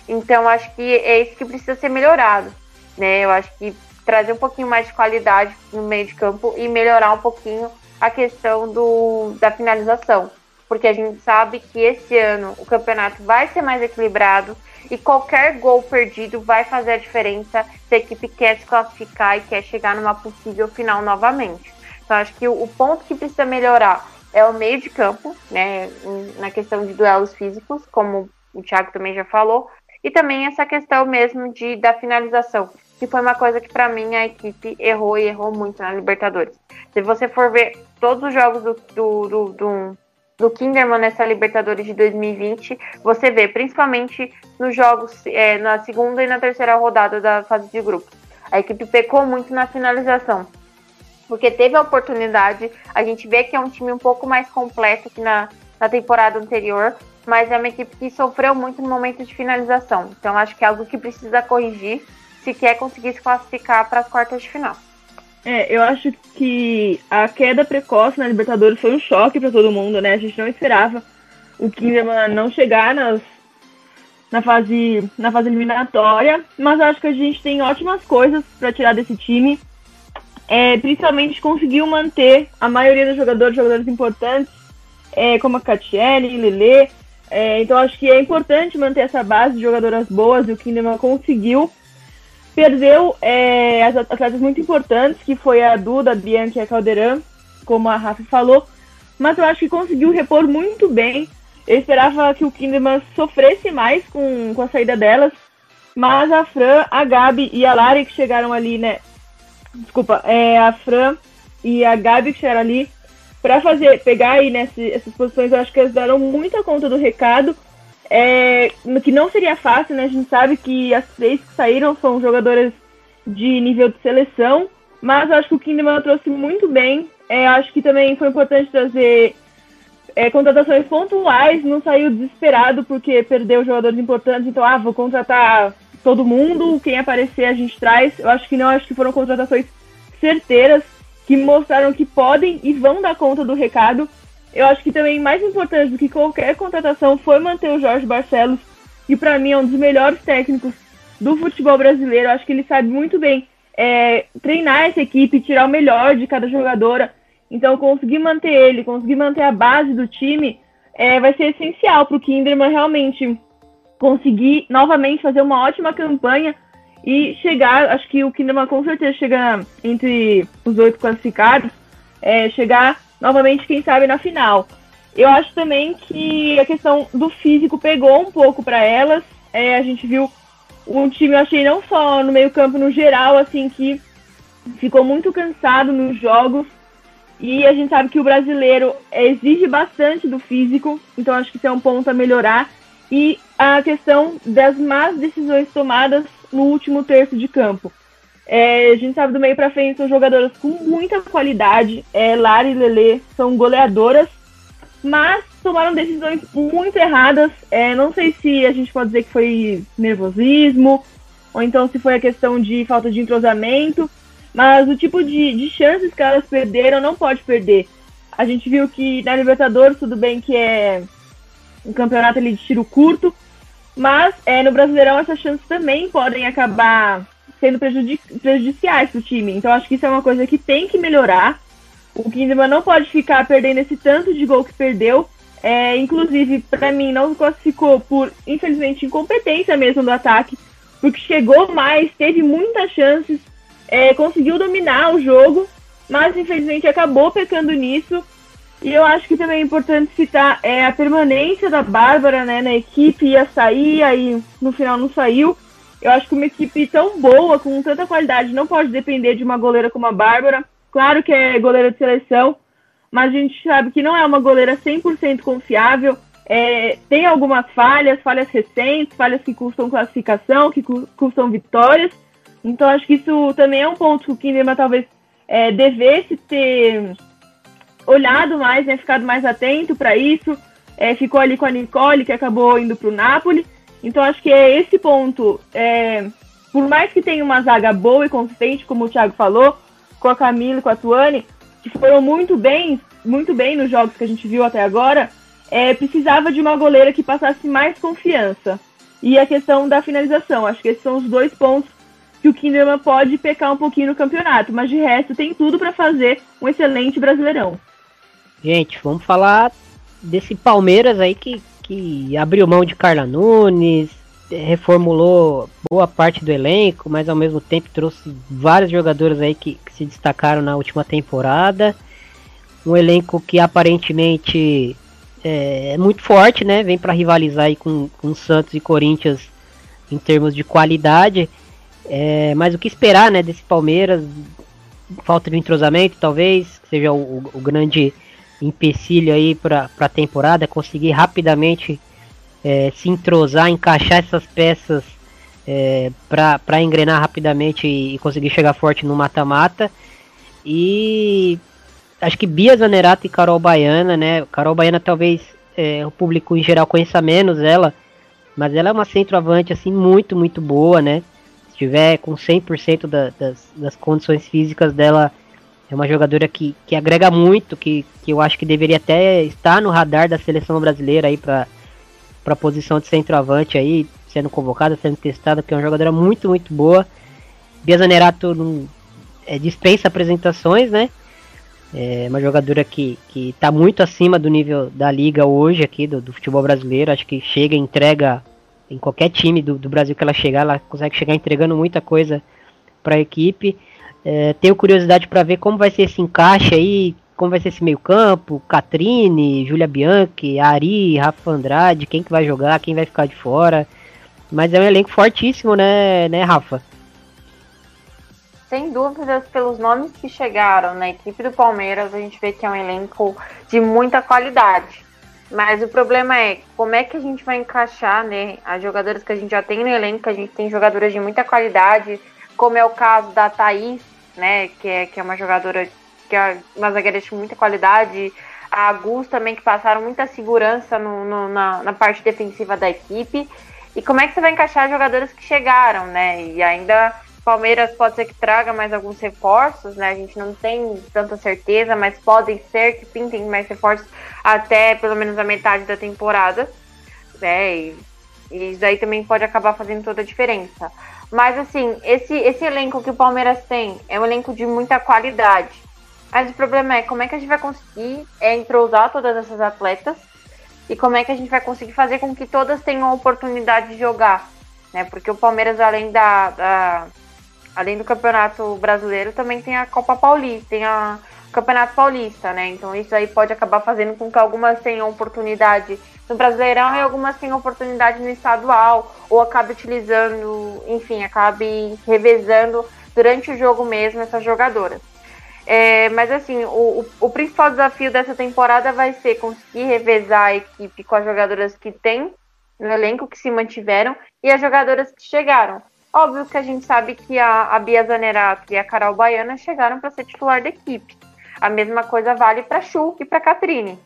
Então acho que é isso que precisa ser melhorado. Né? Eu acho que trazer um pouquinho mais de qualidade no meio de campo e melhorar um pouquinho a questão do, da finalização. Porque a gente sabe que esse ano o campeonato vai ser mais equilibrado e qualquer gol perdido vai fazer a diferença se a equipe quer se classificar e quer chegar numa possível final novamente. Então, acho que o ponto que precisa melhorar é o meio de campo, né, na questão de duelos físicos, como o Thiago também já falou, e também essa questão mesmo de da finalização, que foi uma coisa que para mim a equipe errou e errou muito na Libertadores. Se você for ver todos os jogos do, do, do, do do Kinderman nessa Libertadores de 2020, você vê, principalmente nos jogos, é, na segunda e na terceira rodada da fase de grupos. A equipe pecou muito na finalização. Porque teve a oportunidade, a gente vê que é um time um pouco mais completo que na, na temporada anterior, mas é uma equipe que sofreu muito no momento de finalização. Então acho que é algo que precisa corrigir se quer conseguir se classificar para as quartas de final. É, eu acho que a queda precoce na Libertadores foi um choque para todo mundo, né? A gente não esperava o Kinderman não chegar nas, na, fase, na fase eliminatória, mas acho que a gente tem ótimas coisas para tirar desse time. É, principalmente conseguiu manter a maioria dos jogadores, jogadores importantes, é, como a Catiele, Lele. É, então acho que é importante manter essa base de jogadoras boas e o Kinderman conseguiu Perdeu é, as atletas muito importantes, que foi a Duda, a Bianca e a Caldeirão, como a Rafa falou, mas eu acho que conseguiu repor muito bem. Eu esperava que o Kinderman sofresse mais com, com a saída delas, mas a Fran, a Gabi e a Lari que chegaram ali, né? Desculpa, é, a Fran e a Gabi que chegaram ali para fazer, pegar aí nessas essas posições, eu acho que elas deram muita conta do recado é, que não seria fácil, né? A gente sabe que as três que saíram são jogadoras de nível de seleção, mas acho que o Kinderman trouxe muito bem. É, acho que também foi importante trazer é, contratações pontuais, não saiu desesperado porque perdeu jogadores importantes, então, ah, vou contratar todo mundo, quem aparecer a gente traz. Eu acho que não, acho que foram contratações certeiras, que mostraram que podem e vão dar conta do recado. Eu acho que também mais importante do que qualquer contratação foi manter o Jorge Barcelos, que para mim é um dos melhores técnicos do futebol brasileiro. Eu acho que ele sabe muito bem é, treinar essa equipe, tirar o melhor de cada jogadora. Então, conseguir manter ele, conseguir manter a base do time, é, vai ser essencial para o Kinderman realmente conseguir novamente fazer uma ótima campanha e chegar. Acho que o Kinderman com certeza chega entre os oito classificados, é, chegar novamente, quem sabe, na final. Eu acho também que a questão do físico pegou um pouco para elas. É, a gente viu um time, eu achei não só no meio-campo, no geral, assim, que ficou muito cansado nos jogos. E a gente sabe que o brasileiro exige bastante do físico, então acho que isso é um ponto a melhorar. E a questão das más decisões tomadas no último terço de campo. É, a gente sabe do meio para frente são jogadoras com muita qualidade. É, Lara e Lele são goleadoras, mas tomaram decisões muito erradas. É, não sei se a gente pode dizer que foi nervosismo, ou então se foi a questão de falta de entrosamento, mas o tipo de, de chances que elas perderam não pode perder. A gente viu que na Libertadores, tudo bem que é um campeonato ali de tiro curto, mas é, no Brasileirão essas chances também podem acabar sendo prejudici prejudiciais para o time. Então acho que isso é uma coisa que tem que melhorar. O Kinderman não pode ficar perdendo esse tanto de gol que perdeu. É, inclusive, para mim, não classificou por, infelizmente, incompetência mesmo do ataque, porque chegou mais, teve muitas chances, é, conseguiu dominar o jogo, mas infelizmente acabou pecando nisso. E eu acho que também é importante citar é, a permanência da Bárbara né, na equipe, ia sair, aí no final não saiu. Eu acho que uma equipe tão boa, com tanta qualidade, não pode depender de uma goleira como a Bárbara. Claro que é goleira de seleção, mas a gente sabe que não é uma goleira 100% confiável. É, tem algumas falhas, falhas recentes, falhas que custam classificação, que custam vitórias. Então acho que isso também é um ponto que o Kinderman talvez é, devesse ter olhado mais, né, ficado mais atento para isso. É, ficou ali com a Nicole, que acabou indo para o Napoli. Então acho que é esse ponto. É, por mais que tenha uma zaga boa e consistente, como o Thiago falou, com a Camila e com a Tuane, que foram muito bem, muito bem nos jogos que a gente viu até agora, é, precisava de uma goleira que passasse mais confiança. E a questão da finalização. Acho que esses são os dois pontos que o Kinderman pode pecar um pouquinho no campeonato, mas de resto tem tudo para fazer um excelente brasileirão. Gente, vamos falar desse Palmeiras aí que que abriu mão de Carla Nunes, reformulou boa parte do elenco, mas ao mesmo tempo trouxe vários jogadores aí que, que se destacaram na última temporada. Um elenco que aparentemente é, é muito forte, né? Vem para rivalizar aí com, com Santos e Corinthians em termos de qualidade. É, mas o que esperar, né, desse Palmeiras? Falta de entrosamento, talvez seja o, o grande empecilho aí para a temporada, conseguir rapidamente é, se entrosar, encaixar essas peças é, para engrenar rapidamente e, e, conseguir chegar forte no mata-mata. E acho que Bia Zanerato e Carol Baiana, né? Carol Baiana talvez é, o público em geral conheça menos ela, mas ela é uma centroavante assim muito, muito boa, né? Se tiver com 100% da, das, das condições físicas dela, é uma jogadora que, que agrega muito, que, que eu acho que deveria até estar no radar da seleção brasileira aí para para posição de centroavante aí, sendo convocada, sendo testada, porque é uma jogadora muito, muito boa. Bia Zanerato não, é, dispensa apresentações, né? É uma jogadora que, que tá muito acima do nível da liga hoje aqui, do, do futebol brasileiro. Acho que chega entrega em qualquer time do, do Brasil que ela chegar, ela consegue chegar entregando muita coisa para a equipe. É, tenho curiosidade para ver como vai ser esse encaixe aí, como vai ser esse meio campo, Catrine, Julia Bianchi, Ari, Rafa Andrade, quem que vai jogar, quem vai ficar de fora. Mas é um elenco fortíssimo, né, né, Rafa? Sem dúvidas, pelos nomes que chegaram na equipe do Palmeiras, a gente vê que é um elenco de muita qualidade. Mas o problema é como é que a gente vai encaixar né, as jogadoras que a gente já tem no elenco, a gente tem jogadoras de muita qualidade, como é o caso da Thaís, né, que é, que é uma jogadora que é uma zagueira de muita qualidade, a Gus também, que passaram muita segurança no, no, na, na parte defensiva da equipe. E como é que você vai encaixar jogadores que chegaram, né? E ainda Palmeiras pode ser que traga mais alguns reforços, né? A gente não tem tanta certeza, mas podem ser que pintem mais reforços até pelo menos a metade da temporada, né? E, e isso aí também pode acabar fazendo toda a diferença. Mas assim, esse, esse elenco que o Palmeiras tem é um elenco de muita qualidade. Mas o problema é como é que a gente vai conseguir é, entrosar todas essas atletas e como é que a gente vai conseguir fazer com que todas tenham a oportunidade de jogar, né? Porque o Palmeiras, além da, da além do Campeonato Brasileiro, também tem a Copa Paulista, tem a Campeonato Paulista, né? Então isso aí pode acabar fazendo com que algumas tenham oportunidade no Brasileirão e algumas tenham oportunidade no estadual, ou acabe utilizando, enfim, acabe revezando durante o jogo mesmo essas jogadoras. É, mas assim, o, o, principal desafio dessa temporada vai ser conseguir revezar a equipe com as jogadoras que tem no elenco, que se mantiveram, e as jogadoras que chegaram. Óbvio que a gente sabe que a, a Bia Zanerato e a Carol Baiana chegaram para ser titular da equipe. A mesma coisa vale para Chu e para Catrine,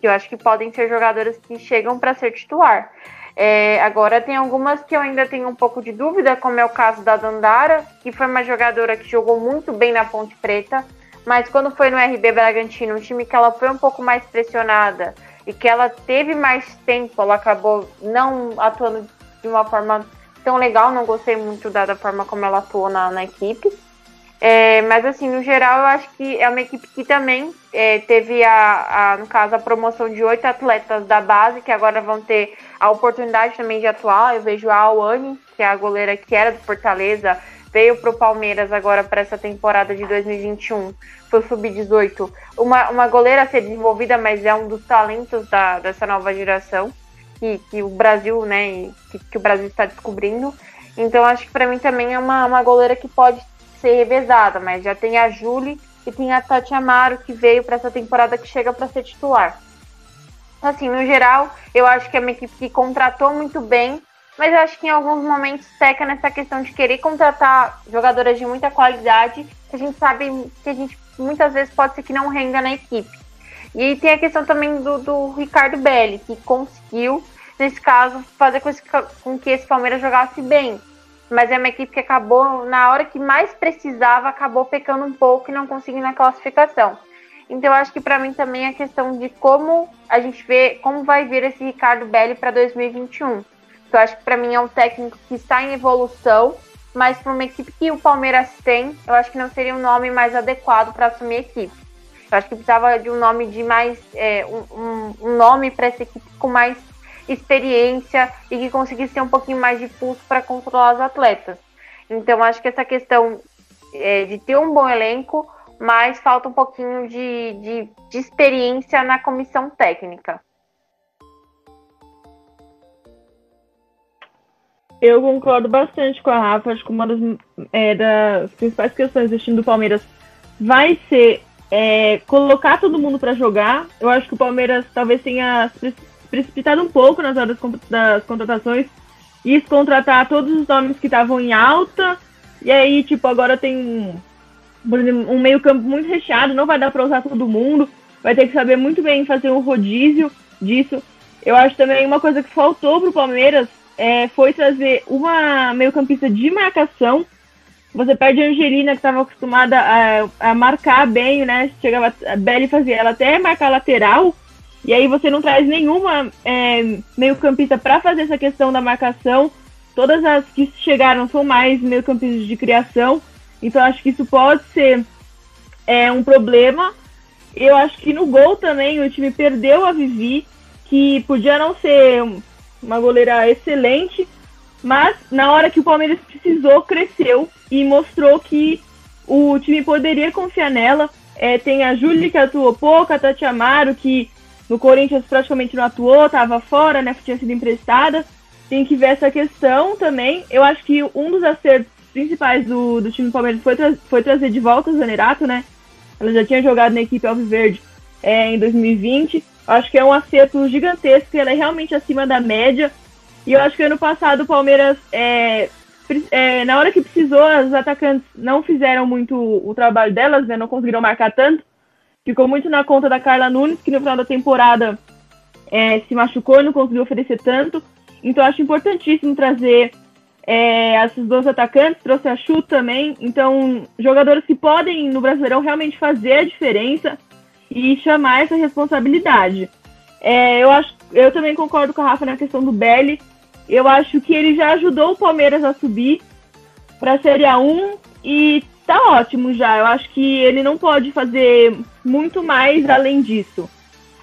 que eu acho que podem ser jogadoras que chegam para ser titular. É, agora tem algumas que eu ainda tenho um pouco de dúvida, como é o caso da Dandara, que foi uma jogadora que jogou muito bem na Ponte Preta, mas quando foi no RB Bragantino, um time que ela foi um pouco mais pressionada e que ela teve mais tempo, ela acabou não atuando de uma forma tão legal, não gostei muito da, da forma como ela atuou na, na equipe. É, mas assim, no geral, eu acho que é uma equipe que também é, teve a, a, no caso, a promoção de oito atletas da base, que agora vão ter a oportunidade também de atuar. Eu vejo a Awane, que é a goleira que era do Fortaleza, veio para o Palmeiras agora para essa temporada de 2021, foi o sub-18. Uma, uma goleira a ser desenvolvida, mas é um dos talentos da, dessa nova geração que, que o Brasil, né, que, que o Brasil está descobrindo. Então acho que para mim também é uma, uma goleira que pode ser revezada, mas já tem a Julie e tem a Tati Amaro que veio para essa temporada que chega para ser titular. Assim, no geral, eu acho que é uma equipe que contratou muito bem mas eu acho que em alguns momentos peca nessa questão de querer contratar jogadoras de muita qualidade, que a gente sabe que a gente muitas vezes pode ser que não renda na equipe. E tem a questão também do, do Ricardo Belli, que conseguiu, nesse caso, fazer com, esse, com que esse Palmeiras jogasse bem. Mas é uma equipe que acabou, na hora que mais precisava, acabou pecando um pouco e não conseguindo a classificação. Então acho que para mim também é a questão de como a gente vê, como vai vir esse Ricardo Belli para 2021 eu acho que para mim é um técnico que está em evolução, mas para uma equipe que o Palmeiras tem, eu acho que não seria um nome mais adequado para assumir a equipe. Eu acho que precisava de um nome de mais. É, um, um, nome para essa equipe com mais experiência e que conseguisse ter um pouquinho mais de pulso para controlar os atletas. Então, acho que essa questão é, de ter um bom elenco, mas falta um pouquinho de, de, de experiência na comissão técnica. Eu concordo bastante com a Rafa. Acho que uma das, é, das principais questões do time do Palmeiras vai ser é, colocar todo mundo para jogar. Eu acho que o Palmeiras talvez tenha precipitado um pouco nas horas das contratações. quis contratar todos os nomes que estavam em alta, e aí, tipo, agora tem um meio campo muito recheado, não vai dar para usar todo mundo, vai ter que saber muito bem fazer um rodízio disso. Eu acho também uma coisa que faltou pro Palmeiras é, foi trazer uma meio campista de marcação, você perde a Angelina, que estava acostumada a, a, marcar bem, né? Chegava, a Belly fazia ela até marcar lateral, e aí você não traz nenhuma é, meio-campista para fazer essa questão da marcação. Todas as que chegaram são mais meio-campistas de criação, então acho que isso pode ser é, um problema. Eu acho que no gol também o time perdeu a Vivi, que podia não ser uma goleira excelente, mas na hora que o Palmeiras precisou, cresceu e mostrou que o time poderia confiar nela. É, tem a Júlia que atuou pouco, a Tati Amaro, que no Corinthians praticamente não atuou, estava fora, né? Tinha sido emprestada. Tem que ver essa questão também. Eu acho que um dos acertos principais do, do time do Palmeiras foi, tra foi trazer de volta o Zanerato, né? Ela já tinha jogado na equipe Alviverde é, em 2020. Acho que é um acerto gigantesco, ela é realmente acima da média. E eu acho que ano passado o Palmeiras, é, é, na hora que precisou, os atacantes não fizeram muito o trabalho delas, né? Não conseguiram marcar tanto. Ficou muito na conta da Carla Nunes, que no final da temporada é, se machucou e não conseguiu oferecer tanto. Então acho importantíssimo trazer é, esses dois atacantes, trouxe a Chu também. Então, jogadores que podem no Brasileirão realmente fazer a diferença e chamar essa responsabilidade. É, eu acho, eu também concordo com a Rafa na questão do Belly. Eu acho que ele já ajudou o Palmeiras a subir para a Série A1 e tá ótimo já. Eu acho que ele não pode fazer muito mais além disso.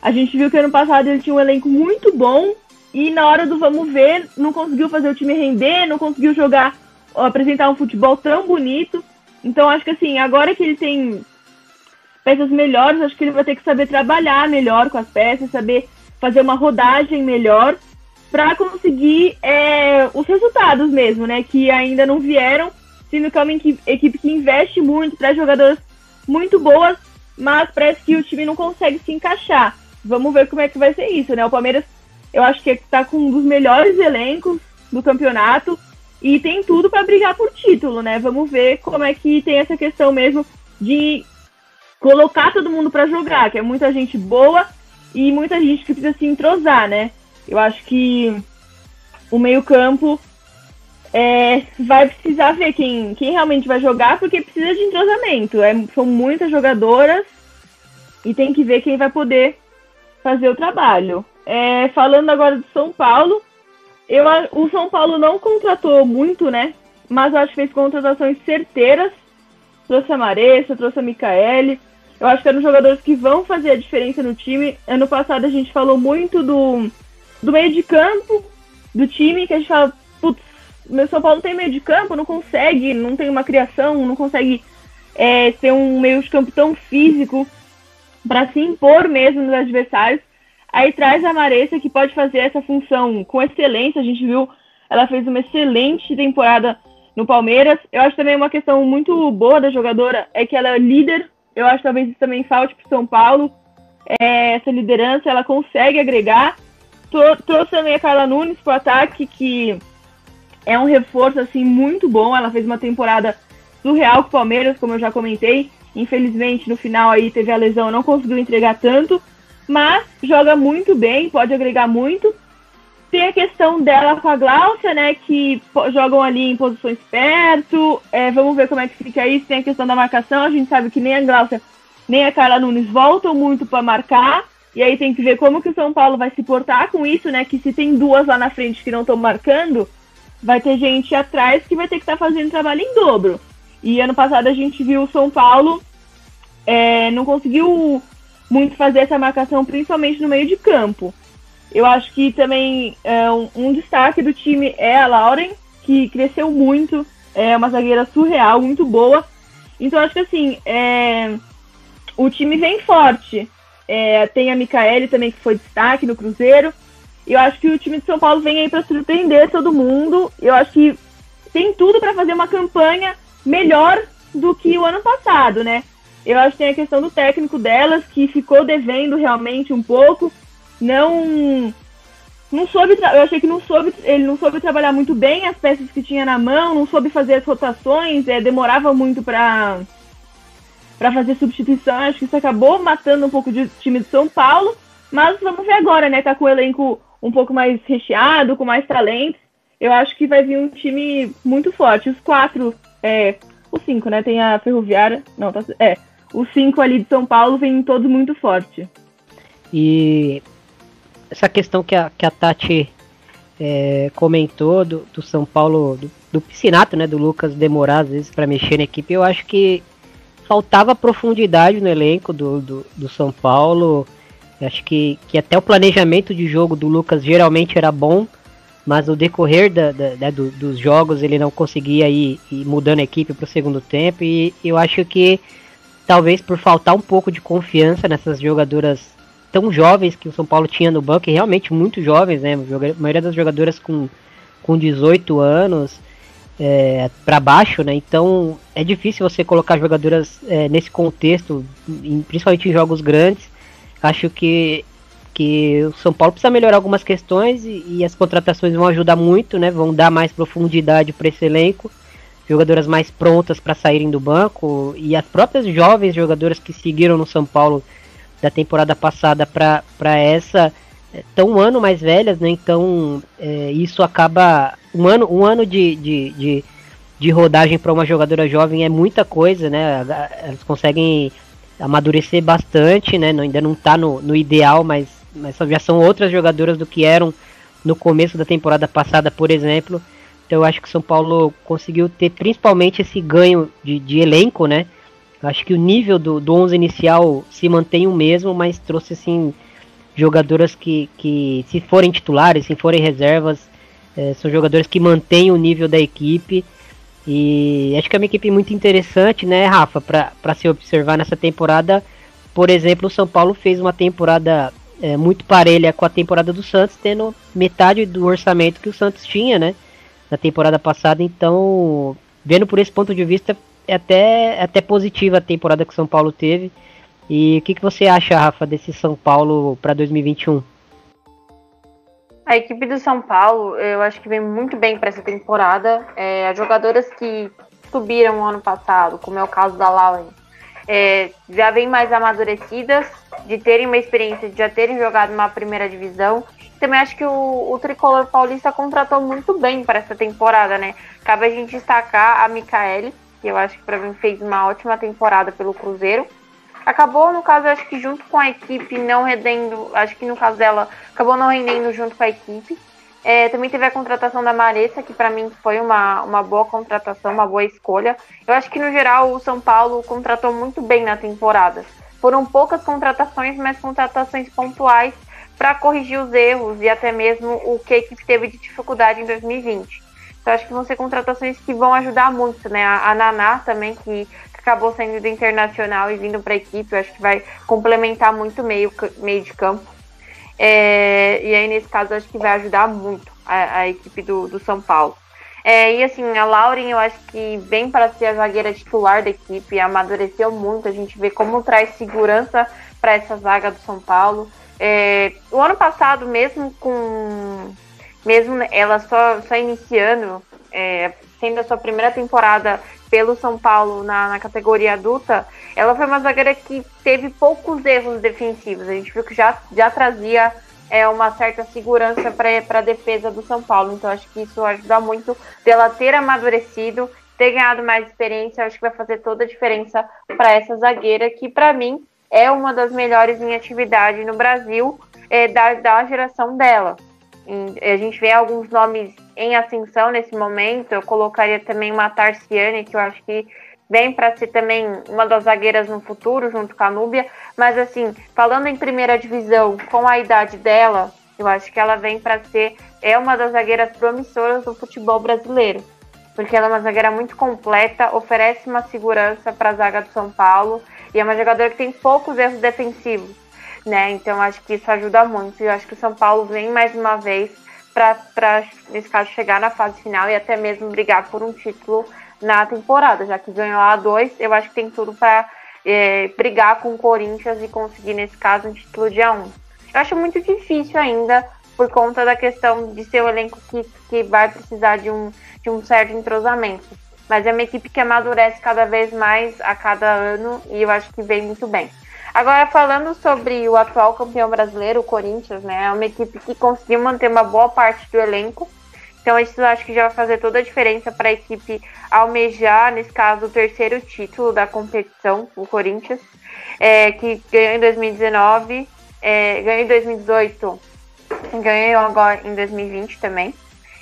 A gente viu que ano passado ele tinha um elenco muito bom e na hora do vamos ver não conseguiu fazer o time render, não conseguiu jogar, apresentar um futebol tão bonito. Então acho que assim, agora que ele tem peças melhores, acho que ele vai ter que saber trabalhar melhor com as peças, saber fazer uma rodagem melhor para conseguir é, os resultados mesmo, né? Que ainda não vieram, sendo que é uma equipe que investe muito, traz jogadoras muito boas, mas parece que o time não consegue se encaixar. Vamos ver como é que vai ser isso, né? O Palmeiras, eu acho que está com um dos melhores elencos do campeonato e tem tudo para brigar por título, né? Vamos ver como é que tem essa questão mesmo de colocar todo mundo para jogar, que é muita gente boa e muita gente que precisa se entrosar, né? Eu acho que o meio-campo é, vai precisar ver quem, quem realmente vai jogar, porque precisa de entrosamento. É, são muitas jogadoras e tem que ver quem vai poder fazer o trabalho. É, falando agora do São Paulo, eu, o São Paulo não contratou muito, né? Mas acho que fez contratações certeiras. Trouxe a Maressa, trouxe a Micaele. Eu acho que eram jogadores que vão fazer a diferença no time. Ano passado a gente falou muito do do meio de campo do time, que a gente fala, meu São Paulo tem meio de campo, não consegue, não tem uma criação, não consegue é, ter um meio de campo tão físico para se impor mesmo nos adversários. Aí traz a Maressa, que pode fazer essa função com excelência. A gente viu, ela fez uma excelente temporada no Palmeiras. Eu acho também uma questão muito boa da jogadora é que ela é líder. Eu acho talvez isso também falte para São Paulo. É, essa liderança, ela consegue agregar trouxe também a Carla Nunes pro ataque, que é um reforço assim muito bom. Ela fez uma temporada surreal com o Palmeiras, como eu já comentei. Infelizmente, no final aí teve a lesão, não conseguiu entregar tanto, mas joga muito bem, pode agregar muito. Tem a questão dela com a Gláucia, né, que jogam ali em posições perto. É, vamos ver como é que fica isso. Tem a questão da marcação, a gente sabe que nem a Gláucia nem a Carla Nunes voltam muito para marcar. E aí tem que ver como que o São Paulo vai se portar com isso, né? Que se tem duas lá na frente que não estão marcando, vai ter gente atrás que vai ter que estar tá fazendo trabalho em dobro. E ano passado a gente viu o São Paulo é, não conseguiu muito fazer essa marcação, principalmente no meio de campo. Eu acho que também é, um, um, destaque do time é a Lauren, que cresceu muito, é uma zagueira surreal, muito boa. Então acho que assim, é, o time vem forte. É, tem a Micaele também, que foi destaque no Cruzeiro. Eu acho que o time de São Paulo vem aí para surpreender todo mundo. Eu acho que tem tudo para fazer uma campanha melhor do que o ano passado, né? Eu acho que tem a questão do técnico delas, que ficou devendo realmente um pouco. Não não soube, eu achei que não soube, ele não soube trabalhar muito bem as peças que tinha na mão, não soube fazer as rotações, é, demorava muito para para fazer substituição. Acho que isso acabou matando um pouco de time de São Paulo, mas vamos ver agora, né? Tá com o elenco um pouco mais recheado, com mais talentos. Eu acho que vai vir um time muito forte. Os quatro, é, os cinco, né? Tem a Ferroviária, não, tá, é, os cinco ali de São Paulo vêm todos muito forte. E essa questão que a, que a Tati é, comentou do, do, São Paulo, do, do piscinato, né, do Lucas demorar às vezes para mexer na equipe, eu acho que faltava profundidade no elenco do, do, do São Paulo. Eu acho que, que até o planejamento de jogo do Lucas geralmente era bom, mas no decorrer da, da, né, do, dos jogos ele não conseguia ir, ir mudando a equipe para o segundo tempo. E eu acho que talvez por faltar um pouco de confiança nessas jogadoras tão jovens que o São Paulo tinha no banco, e realmente muito jovens, né? A maioria das jogadoras com, com 18 anos é, para baixo, né? Então é difícil você colocar jogadoras é, nesse contexto, em, principalmente em jogos grandes. Acho que, que o São Paulo precisa melhorar algumas questões e, e as contratações vão ajudar muito, né? Vão dar mais profundidade para esse elenco jogadoras mais prontas para saírem do banco e as próprias jovens jogadoras que seguiram no São Paulo da temporada passada para essa estão um ano mais velhas, né? Então é, isso acaba um ano, um ano de, de, de, de rodagem para uma jogadora jovem é muita coisa, né? Elas conseguem amadurecer bastante, né? Ainda não está no, no ideal, mas, mas já são outras jogadoras do que eram no começo da temporada passada, por exemplo. Então eu acho que o São Paulo conseguiu ter principalmente esse ganho de, de elenco, né? acho que o nível do, do 11 inicial se mantém o mesmo, mas trouxe assim jogadoras que, que se forem titulares, se forem reservas, é, são jogadores que mantêm o nível da equipe. E acho que é uma equipe muito interessante, né, Rafa, para se observar nessa temporada. Por exemplo, o São Paulo fez uma temporada é, muito parelha com a temporada do Santos, tendo metade do orçamento que o Santos tinha, né, na temporada passada. Então, vendo por esse ponto de vista, é até, é até positiva a temporada que o São Paulo teve. E o que, que você acha, Rafa, desse São Paulo para 2021? A equipe do São Paulo, eu acho que vem muito bem para essa temporada. É, as jogadoras que subiram ano passado, como é o caso da Lauren, é, já vêm mais amadurecidas, de terem uma experiência, de já terem jogado uma primeira divisão. Também acho que o, o Tricolor Paulista contratou muito bem para essa temporada, né? Cabe a gente destacar a Micaele, que eu acho que para mim fez uma ótima temporada pelo Cruzeiro. Acabou, no caso, acho que junto com a equipe, não rendendo, acho que no caso dela, acabou não rendendo junto com a equipe. É, também teve a contratação da Maressa, que para mim foi uma, uma boa contratação, uma boa escolha. Eu acho que no geral o São Paulo contratou muito bem na temporada. Foram poucas contratações, mas contratações pontuais para corrigir os erros e até mesmo o que a equipe teve de dificuldade em 2020. Então acho que vão ser contratações que vão ajudar muito, né? A, a Naná também, que, acabou saindo do internacional e vindo para a equipe, eu acho que vai complementar muito meio, meio de campo. É, e aí, nesse caso, acho que vai ajudar muito a, a equipe do, do São Paulo. É, e assim, a Lauren, eu acho que vem para ser a zagueira titular da equipe, amadureceu muito. A gente vê como traz segurança para essa zaga do São Paulo. É, o ano passado, mesmo com mesmo ela só, só iniciando, é, sendo a sua primeira temporada pelo São Paulo na, na, categoria adulta, ela foi uma zagueira que teve poucos erros defensivos. A gente viu que já, já trazia é, uma certa segurança para a defesa do São Paulo. Então, acho que isso ajuda muito dela ter amadurecido, ter ganhado mais experiência. Acho que vai fazer toda a diferença para essa zagueira, que para mim é uma das melhores em atividade no Brasil é, da, da geração dela a gente vê alguns nomes em ascensão nesse momento. Eu colocaria também uma Tarciane, que eu acho que vem para ser também uma das zagueiras no futuro, junto com a Núbia. Mas, assim, falando em primeira divisão, com a idade dela, eu acho que ela vem para ser é uma das zagueiras promissoras do futebol brasileiro. Porque ela é uma zagueira muito completa, oferece uma segurança para a zaga do São Paulo e é uma jogadora que tem poucos erros defensivos né? Então acho que isso ajuda muito. E eu acho que o São Paulo vem mais uma vez para, nesse caso, chegar na fase final e até mesmo brigar por um título na temporada, já que ganhou a dois, eu acho que tem tudo para é, brigar com o Corinthians e conseguir, nesse caso, um título de A1. Eu acho muito difícil ainda por conta da questão de ser um elenco que, que vai precisar de um, de um certo entrosamento. Mas é uma equipe que amadurece cada vez mais a cada ano e eu acho que vem muito bem. Agora, falando sobre o atual campeão brasileiro, o Corinthians, né? É uma equipe que conseguiu manter uma boa parte do elenco. Então, isso eu acho que já vai fazer toda a diferença para a equipe almejar, nesse caso, o terceiro título da competição, o Corinthians, é, que ganhou em 2019, é, ganhou em 2018, ganhou agora em 2020 também.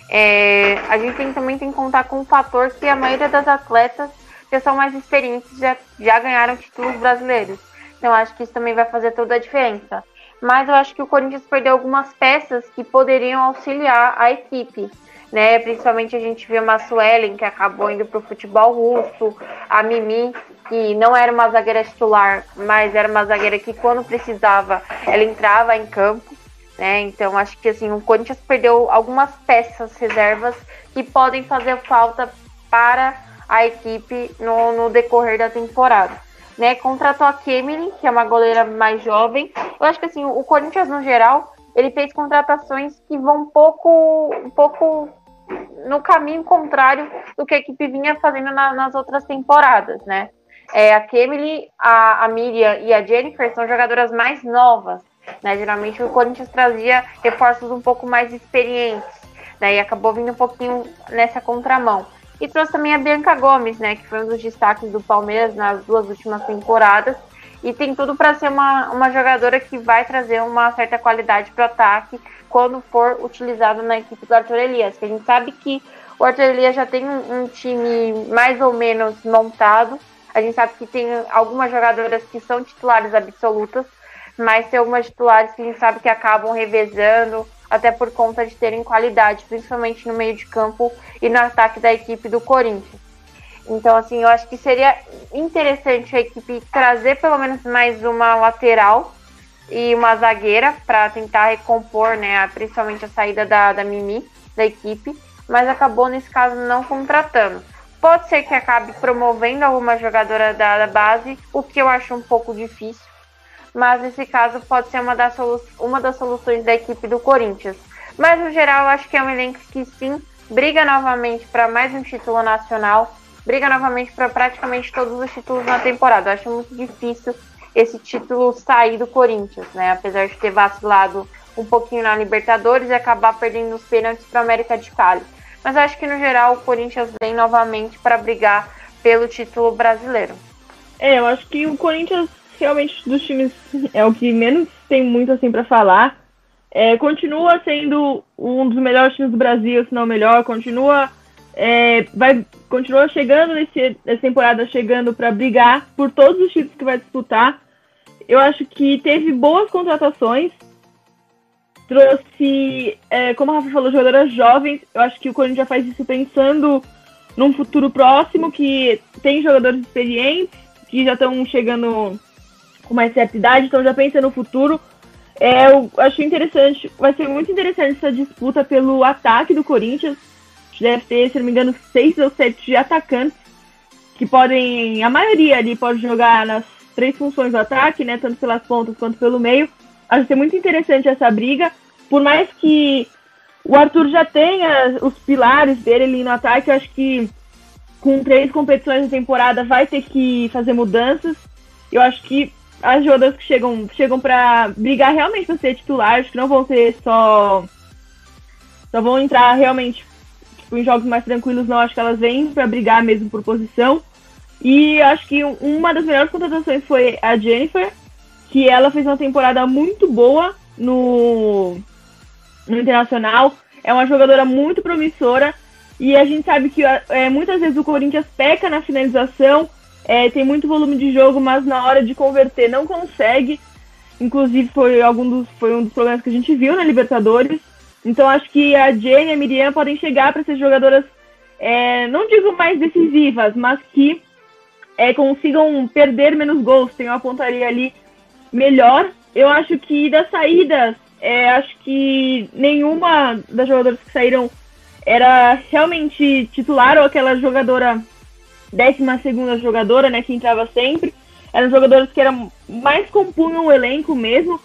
É, a gente tem, também tem que contar com o fator que a maioria das atletas que são mais experientes já, já ganharam títulos brasileiros. Então acho que isso também vai fazer toda a diferença. Mas eu acho que o Corinthians perdeu algumas peças que poderiam auxiliar a equipe. Né? Principalmente a gente viu a Suelen, que acabou indo para o futebol russo, a Mimi, que não era uma zagueira titular, mas era uma zagueira que quando precisava, ela entrava em campo. Né? Então acho que assim, o Corinthians perdeu algumas peças reservas que podem fazer falta para a equipe no, no decorrer da temporada né? Contratou a Kemily, que é uma goleira mais jovem. Eu acho que assim, o Corinthians no geral, ele fez contratações que vão um pouco, um pouco no caminho contrário do que a equipe vinha fazendo na, nas outras temporadas, né? É, a Kemily, a, a Miriam e a Jennifer são jogadoras mais novas, né? Geralmente o Corinthians trazia reforços um pouco mais experientes, né? E acabou vindo um pouquinho nessa contramão. E trouxe também a Bianca Gomes, né, que foi um dos destaques do Palmeiras nas duas últimas temporadas. E tem tudo para ser uma, uma jogadora que vai trazer uma certa qualidade para o ataque quando for utilizado na equipe do Arthur Elias. Que a gente sabe que o Arthur Elias já tem um, um time mais ou menos montado. A gente sabe que tem algumas jogadoras que são titulares absolutas, mas tem algumas titulares que a gente sabe que acabam revezando, até por conta de terem qualidade, principalmente no meio de campo e no ataque da equipe do Corinthians. Então, assim, eu acho que seria interessante a equipe trazer pelo menos mais uma lateral e uma zagueira para tentar recompor, né, principalmente a saída da, da Mimi da equipe, mas acabou nesse caso não contratando. Pode ser que acabe promovendo alguma jogadora da, da base, o que eu acho um pouco difícil, mas nesse caso pode ser uma das, uma das soluções da equipe do Corinthians. Mas no geral, eu acho que é um elenco que sim briga novamente para mais um título nacional, briga novamente para praticamente todos os títulos na temporada. Eu acho muito difícil esse título sair do Corinthians, né? Apesar de ter vacilado um pouquinho na Libertadores e acabar perdendo os pênaltis para a América de Cali. Mas eu acho que no geral o Corinthians vem novamente para brigar pelo título brasileiro. É, eu acho que o Corinthians realmente dos times é o que menos tem muito assim para falar. É, continua sendo um dos melhores times do Brasil, se não o melhor. Continua, é, vai, continua chegando nesse, nessa temporada, chegando para brigar por todos os títulos que vai disputar. Eu acho que teve boas contratações. Trouxe, é, como a Rafa falou, jogadoras jovens. Eu acho que o Corinthians já faz isso pensando num futuro próximo, que tem jogadores experientes, que já estão chegando com mais certa idade, então já pensa no futuro. É, eu achei interessante, vai ser muito interessante essa disputa pelo ataque do Corinthians. Deve ter, se não me engano, seis ou sete atacantes que podem, a maioria ali pode jogar nas três funções do ataque, né, tanto pelas pontas quanto pelo meio. Acho que é muito interessante essa briga, por mais que o Arthur já tenha os pilares dele ali no ataque, eu acho que com três competições na temporada vai ter que fazer mudanças. Eu acho que as jogadoras que chegam, chegam para brigar realmente para ser titulares, que não vão ser só. Só vão entrar realmente tipo, em jogos mais tranquilos, não. Acho que elas vêm para brigar mesmo por posição. E acho que uma das melhores contratações foi a Jennifer, que ela fez uma temporada muito boa no, no Internacional. É uma jogadora muito promissora. E a gente sabe que é, muitas vezes o Corinthians peca na finalização é, tem muito volume de jogo, mas na hora de converter não consegue. Inclusive foi algum dos, foi um dos problemas que a gente viu na Libertadores. Então acho que a Jane e a Miriam podem chegar para ser jogadoras, é, não digo mais decisivas, mas que é, consigam perder menos gols, tem uma pontaria ali melhor. Eu acho que das saídas, é, acho que nenhuma das jogadoras que saíram era realmente titular ou aquela jogadora décima segunda jogadora, né, que entrava sempre. Eram jogadoras que eram mais compunham o elenco mesmo.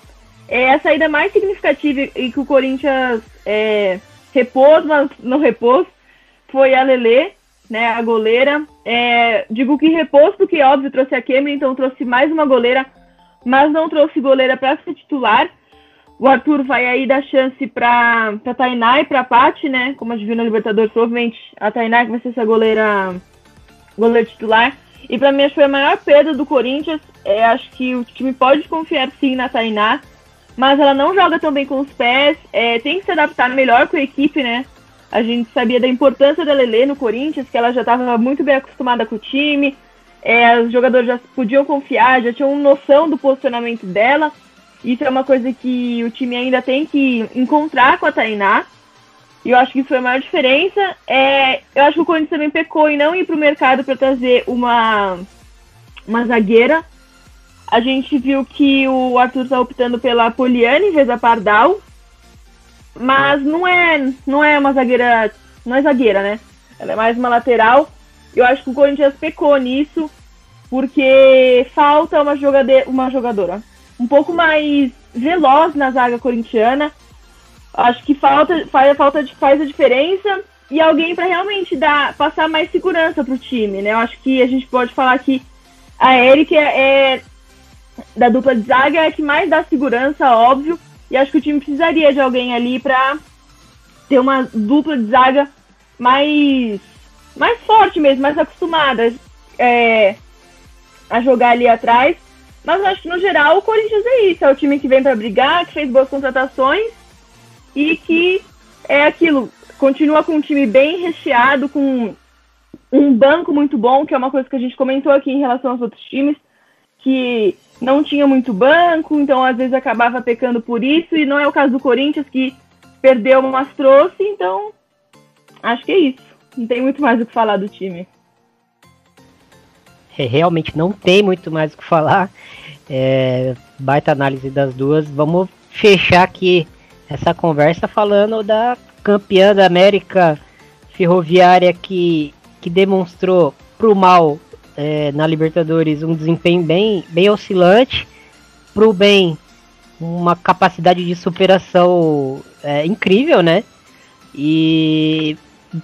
é a saída mais significativa e que o Corinthians é, repôs, mas não repôs, foi a Lele, né, a goleira. É, digo que repôs porque, óbvio, trouxe a Kemi, então trouxe mais uma goleira, mas não trouxe goleira para ser titular. O Arthur vai aí dar chance para Tainá e para Paty, né? Como a gente viu na Libertadores, provavelmente a Tainá que vai ser essa goleira, goleira titular. E para mim, acho que foi a maior perda do Corinthians. É, acho que o time pode confiar sim na Tainá, mas ela não joga tão bem com os pés. É, tem que se adaptar melhor com a equipe, né? A gente sabia da importância da Lele no Corinthians, que ela já estava muito bem acostumada com o time. É, os jogadores já podiam confiar, já tinham noção do posicionamento dela. Isso é uma coisa que o time ainda tem que encontrar com a Tainá. E eu acho que isso foi a maior diferença. É, eu acho que o Corinthians também pecou em não ir para o mercado para trazer uma, uma zagueira. A gente viu que o Arthur está optando pela Poliana em vez da Pardal. Mas não é, não é uma zagueira. Não é zagueira, né? Ela é mais uma lateral. Eu acho que o Corinthians pecou nisso. Porque falta uma, jogade uma jogadora um pouco mais veloz na zaga corintiana. Acho que falta, faz, falta, faz a diferença e alguém para realmente dar, passar mais segurança para o time, né? Eu acho que a gente pode falar que a Eric é, é da dupla de zaga é a que mais dá segurança, óbvio, e acho que o time precisaria de alguém ali para ter uma dupla de zaga mais mais forte mesmo, mais acostumada é, a jogar ali atrás. Mas acho que no geral o Corinthians é isso, é o time que vem para brigar, que fez boas contratações e que é aquilo, continua com um time bem recheado, com um banco muito bom, que é uma coisa que a gente comentou aqui em relação aos outros times, que não tinha muito banco, então às vezes acabava pecando por isso, e não é o caso do Corinthians, que perdeu, mas trouxe, então acho que é isso. Não tem muito mais o que falar do time. É, realmente não tem muito mais o que falar. É, baita análise das duas. Vamos fechar aqui essa conversa falando da campeã da América Ferroviária que, que demonstrou pro mal é, na Libertadores um desempenho bem, bem oscilante, pro bem uma capacidade de superação é, incrível, né? E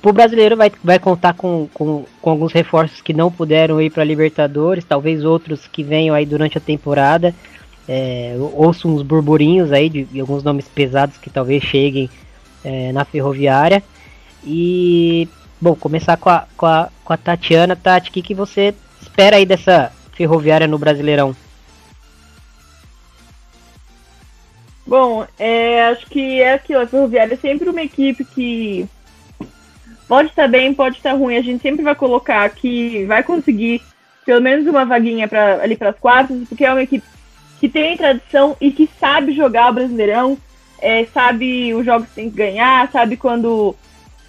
o brasileiro vai, vai contar com, com, com alguns reforços que não puderam ir para Libertadores, talvez outros que venham aí durante a temporada. É, ouço uns burburinhos aí de, de, alguns nomes pesados que talvez cheguem é, na ferroviária. E, bom, começar com a, com a, com a Tatiana. Tati, o que, que você espera aí dessa ferroviária no Brasileirão? Bom, é, acho que é aquilo, a Ferroviária é sempre uma equipe que Pode estar bem, pode estar ruim. A gente sempre vai colocar que vai conseguir pelo menos uma vaguinha pra, ali para as quartas, porque é uma equipe que tem tradição e que sabe jogar o Brasileirão, é, sabe os jogos que tem que ganhar, sabe quando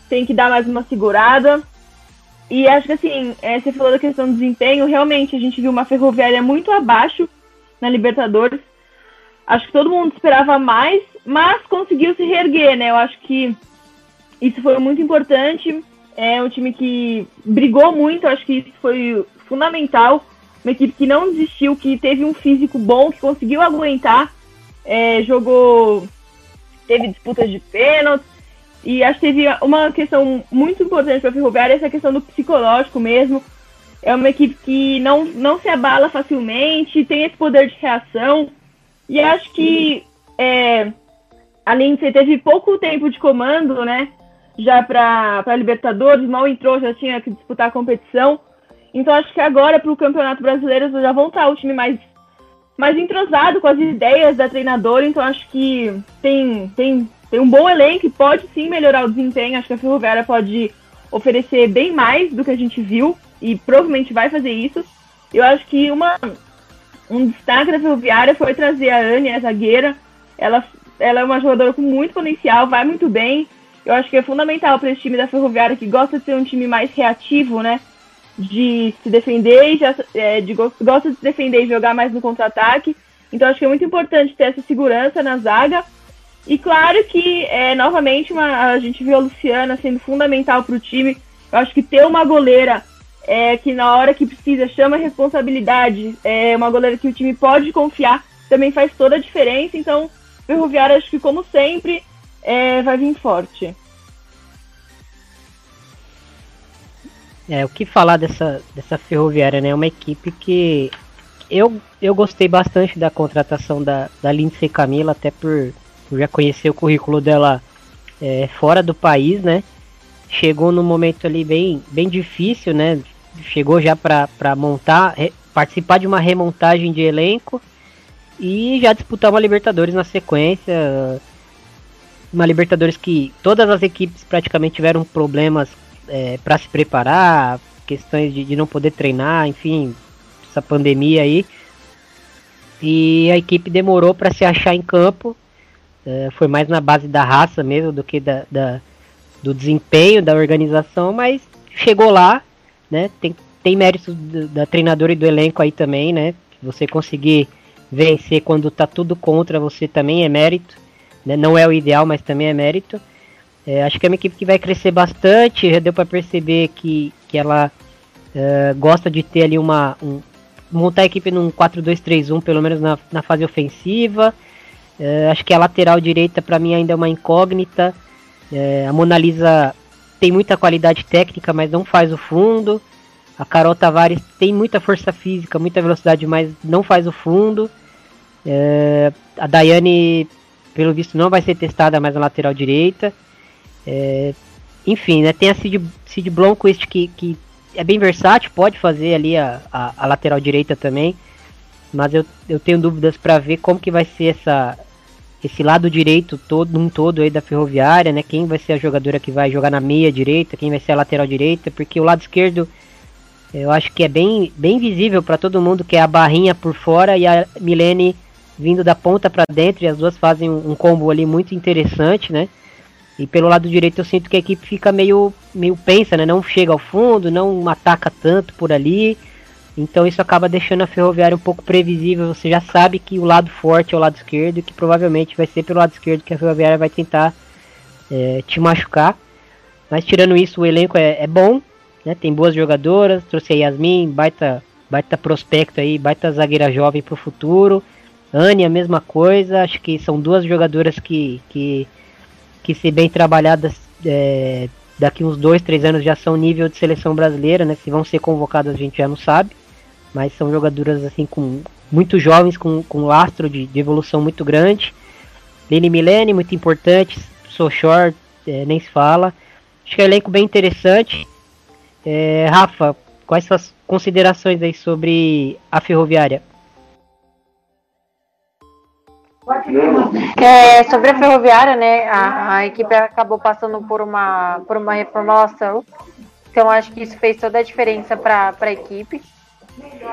tem que dar mais uma segurada. E acho que assim, é, você falou da questão do desempenho, realmente a gente viu uma ferroviária muito abaixo na Libertadores. Acho que todo mundo esperava mais, mas conseguiu se reerguer, né? Eu acho que isso foi muito importante. É um time que brigou muito, acho que isso foi fundamental. Uma equipe que não desistiu, que teve um físico bom, que conseguiu aguentar. É, jogou. Teve disputas de pênalti. E acho que teve uma questão muito importante para a Ferroviária, essa questão do psicológico mesmo. É uma equipe que não, não se abala facilmente, tem esse poder de reação. E acho que, é, além de você teve pouco tempo de comando, né? já para Libertadores, mal entrou, já tinha que disputar a competição. Então acho que agora para o Campeonato Brasileiro já vão estar o time mais, mais entrosado com as ideias da treinadora. Então acho que tem, tem, tem um bom elenco e pode sim melhorar o desempenho. Acho que a Ferroviária pode oferecer bem mais do que a gente viu e provavelmente vai fazer isso. Eu acho que uma, um destaque da Ferroviária foi trazer a Anne, a zagueira. Ela, ela é uma jogadora com muito potencial, vai muito bem eu acho que é fundamental para esse time da Ferroviária, que gosta de ser um time mais reativo, né? De se defender, já, é, de, gosta de se defender e jogar mais no contra-ataque. Então acho que é muito importante ter essa segurança na zaga. E claro que, é, novamente, uma, a gente viu a Luciana sendo fundamental para o time. Eu acho que ter uma goleira é, que na hora que precisa chama responsabilidade, é uma goleira que o time pode confiar, também faz toda a diferença. Então, Ferroviária, acho que como sempre, é, vai vir forte. É, o que falar dessa, dessa ferroviária, né? É uma equipe que eu, eu gostei bastante da contratação da, da Lindsay Camila, até por, por já conhecer o currículo dela é, fora do país, né? Chegou num momento ali bem, bem difícil, né? Chegou já para montar, re, participar de uma remontagem de elenco e já disputar uma Libertadores na sequência. Uma Libertadores que todas as equipes praticamente tiveram problemas é, para se preparar, questões de, de, não poder treinar, enfim, essa pandemia aí. E a equipe demorou para se achar em campo. É, foi mais na base da raça mesmo do que da, da, do desempenho da organização, mas chegou lá, né? Tem, tem mérito da treinadora e do elenco aí também, né? Você conseguir vencer quando tá tudo contra você também é mérito. Né? Não é o ideal, mas também é mérito. É, acho que é uma equipe que vai crescer bastante. Já deu para perceber que, que ela é, gosta de ter ali uma. Um, montar a equipe num 4-2-3-1, pelo menos na, na fase ofensiva. É, acho que a lateral direita para mim ainda é uma incógnita. É, a Mona Lisa tem muita qualidade técnica, mas não faz o fundo. A Carol Tavares tem muita força física, muita velocidade, mas não faz o fundo. A Daiane, pelo visto, não vai ser testada mais na lateral direita. É, enfim, né, tem a Cid, Cid Blomqvist que, que é bem versátil, pode fazer ali a, a, a lateral direita também. Mas eu, eu tenho dúvidas para ver como que vai ser essa, esse lado direito todo, num todo aí da ferroviária, né? Quem vai ser a jogadora que vai jogar na meia direita, quem vai ser a lateral direita, porque o lado esquerdo eu acho que é bem, bem visível para todo mundo que é a barrinha por fora e a Milene vindo da ponta para dentro, e as duas fazem um, um combo ali muito interessante, né? E pelo lado direito eu sinto que a equipe fica meio, meio pensa, né? Não chega ao fundo, não ataca tanto por ali. Então isso acaba deixando a Ferroviária um pouco previsível. Você já sabe que o lado forte é o lado esquerdo e que provavelmente vai ser pelo lado esquerdo que a Ferroviária vai tentar é, te machucar. Mas tirando isso, o elenco é, é, bom, né? Tem boas jogadoras. Trouxe a Yasmin, baita, baita prospecto aí, baita zagueira jovem para o futuro. Anne, a mesma coisa. Acho que são duas jogadoras que, que que se bem trabalhadas é, daqui uns dois, três anos já são nível de seleção brasileira, né? Se vão ser convocadas a gente já não sabe, mas são jogadoras assim com muito jovens, com, com lastro de, de evolução muito grande. Lene Milene, muito importante, sou short, é, nem se fala. Acho que é um elenco bem interessante. É, Rafa, quais suas considerações aí sobre a ferroviária? É, sobre a ferroviária, né? A, a, equipe acabou passando por uma, por uma reformulação. Então acho que isso fez toda a diferença para a equipe.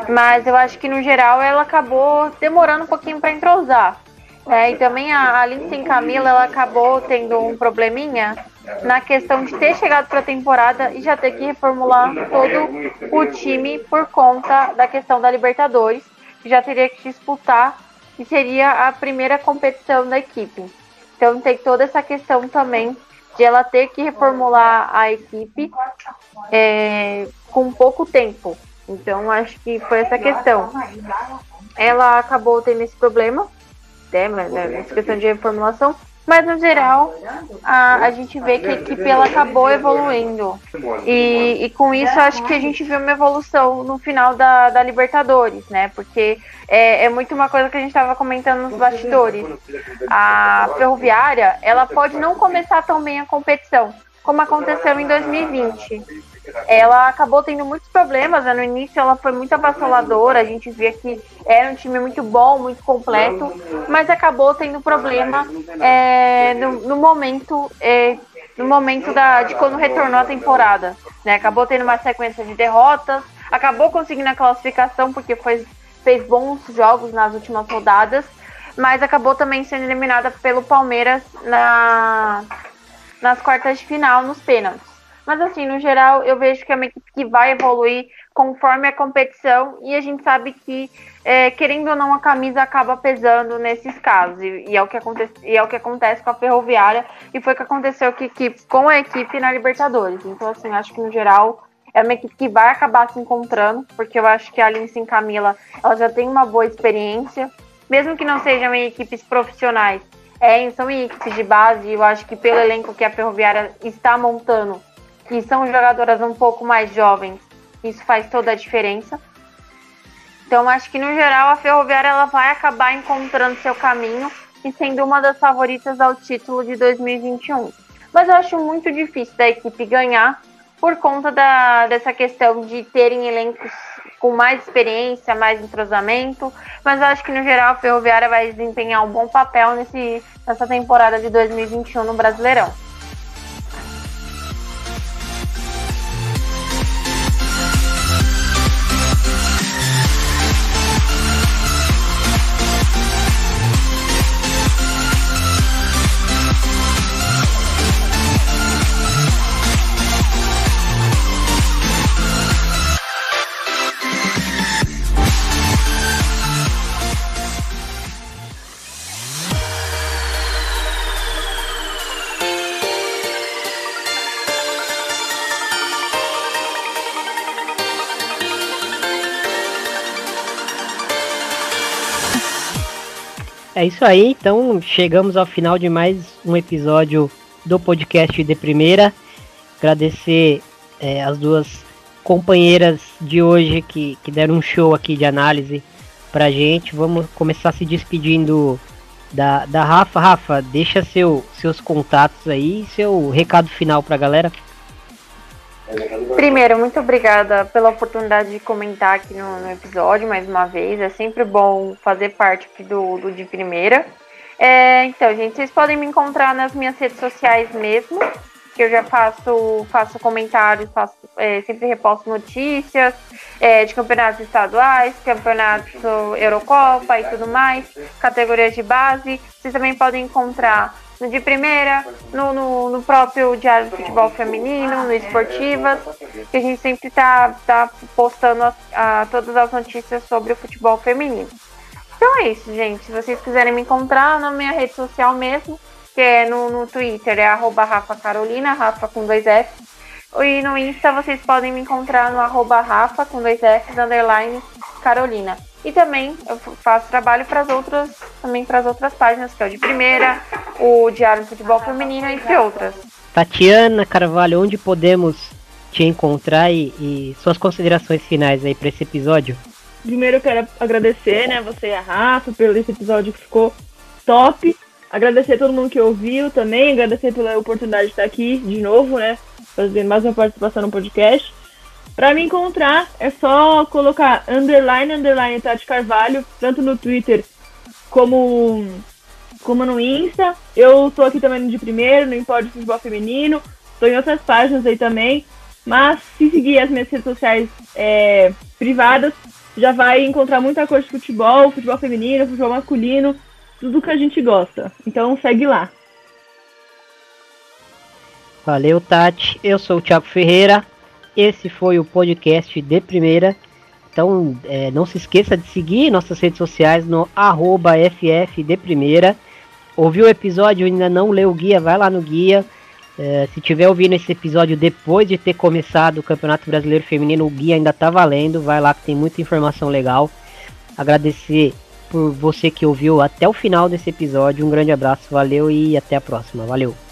Mas eu acho que no geral ela acabou demorando um pouquinho para entrosar. É, e também a, a Lindsay Camila ela acabou tendo um probleminha na questão de ter chegado para a temporada e já ter que reformular todo o time por conta da questão da Libertadores, que já teria que disputar que seria a primeira competição da equipe. Então tem toda essa questão também de ela ter que reformular a equipe é, com pouco tempo. Então acho que foi essa questão. Ela acabou tendo esse problema, né, né essa questão de reformulação, mas no geral, a, a gente vê que a equipe ela acabou evoluindo. E, e com isso acho que a gente viu uma evolução no final da, da Libertadores, né? Porque é, é muito uma coisa que a gente estava comentando nos bastidores. A Ferroviária, ela pode não começar tão bem a competição, como aconteceu em 2020 ela acabou tendo muitos problemas. Né? No início ela foi muito avassaladora, a gente via que era um time muito bom, muito completo, mas acabou tendo problema é, no, no, momento. É, no momento da, de quando retornou a temporada. Né? Acabou tendo uma sequência de derrotas, acabou conseguindo a classificação porque foi, fez bons jogos nas últimas rodadas, mas acabou também sendo eliminada pelo Palmeiras na, nas quartas de final, nos pênaltis. Mas assim, no geral, eu vejo que é uma equipe que vai evoluir conforme a competição e a gente sabe que, é, querendo ou não, a camisa acaba pesando nesses casos. E, e, é o que acontece, e é o que acontece com a Ferroviária e foi o que aconteceu que, que, com a equipe na Libertadores. Então, assim, acho que no geral é uma equipe que vai acabar se encontrando, porque eu acho que a Lindsay Camila ela já tem uma boa experiência, mesmo que não sejam em equipes profissionais É, são equipes de base, eu acho que pelo elenco que a Ferroviária está montando, que são jogadoras um pouco mais jovens, isso faz toda a diferença. Então, acho que no geral a Ferroviária ela vai acabar encontrando seu caminho e sendo uma das favoritas ao título de 2021. Mas eu acho muito difícil da equipe ganhar por conta da, dessa questão de terem elencos com mais experiência, mais entrosamento. Mas eu acho que no geral a Ferroviária vai desempenhar um bom papel nesse, nessa temporada de 2021 no Brasileirão. É isso aí, então chegamos ao final de mais um episódio do podcast de primeira. Agradecer é, as duas companheiras de hoje que, que deram um show aqui de análise pra gente. Vamos começar se despedindo da, da Rafa. Rafa, deixa seu, seus contatos aí seu recado final pra galera. Primeiro, muito obrigada pela oportunidade de comentar aqui no, no, episódio mais uma vez. É sempre bom fazer parte aqui do, do de primeira. É, então, gente, vocês podem me encontrar nas minhas redes sociais mesmo, que eu já faço, faço comentários, faço, é, sempre reposto notícias é, de campeonatos estaduais, campeonatos Eurocopa e tudo mais, categorias de base. Vocês também podem encontrar no de primeira, no, no, no, próprio Diário do Futebol Feminino, no Esportivas, que a gente sempre tá, tá postando a, a, todas as notícias sobre o futebol feminino. Então é isso, gente. Se vocês quiserem me encontrar na minha rede social mesmo, que é no, no Twitter, é arroba Rafa Carolina, Rafa com dois F. E no Insta vocês podem me encontrar no arroba Rafa com dois Fs, underline Carolina. E também eu faço trabalho para as outras, também para as outras páginas, que é o de primeira, o Diário do Futebol Feminino, entre outras. Tatiana Carvalho, onde podemos te encontrar e, e suas considerações finais aí para esse episódio? Primeiro eu quero agradecer, né, você e a Rafa, pelo esse episódio que ficou top. Agradecer a todo mundo que ouviu também, agradecer pela oportunidade de estar aqui de novo, né, fazendo mais uma participação no podcast. Para me encontrar, é só colocar underline, underline Tati Carvalho, tanto no Twitter como, como no Insta. Eu tô aqui também no de primeiro, no Impódio Futebol Feminino, tô em outras páginas aí também. Mas se seguir as minhas redes sociais é, privadas, já vai encontrar muita coisa de futebol, futebol feminino, futebol masculino, tudo que a gente gosta. Então segue lá. Valeu, Tati. Eu sou o Thiago Ferreira. Esse foi o podcast de primeira. Então, é, não se esqueça de seguir nossas redes sociais no arroba FF de primeira. Ouviu o episódio e ainda não leu o guia, vai lá no guia. É, se tiver ouvindo esse episódio depois de ter começado o Campeonato Brasileiro Feminino, o guia ainda tá valendo. Vai lá que tem muita informação legal. Agradecer por você que ouviu até o final desse episódio. Um grande abraço, valeu e até a próxima. Valeu!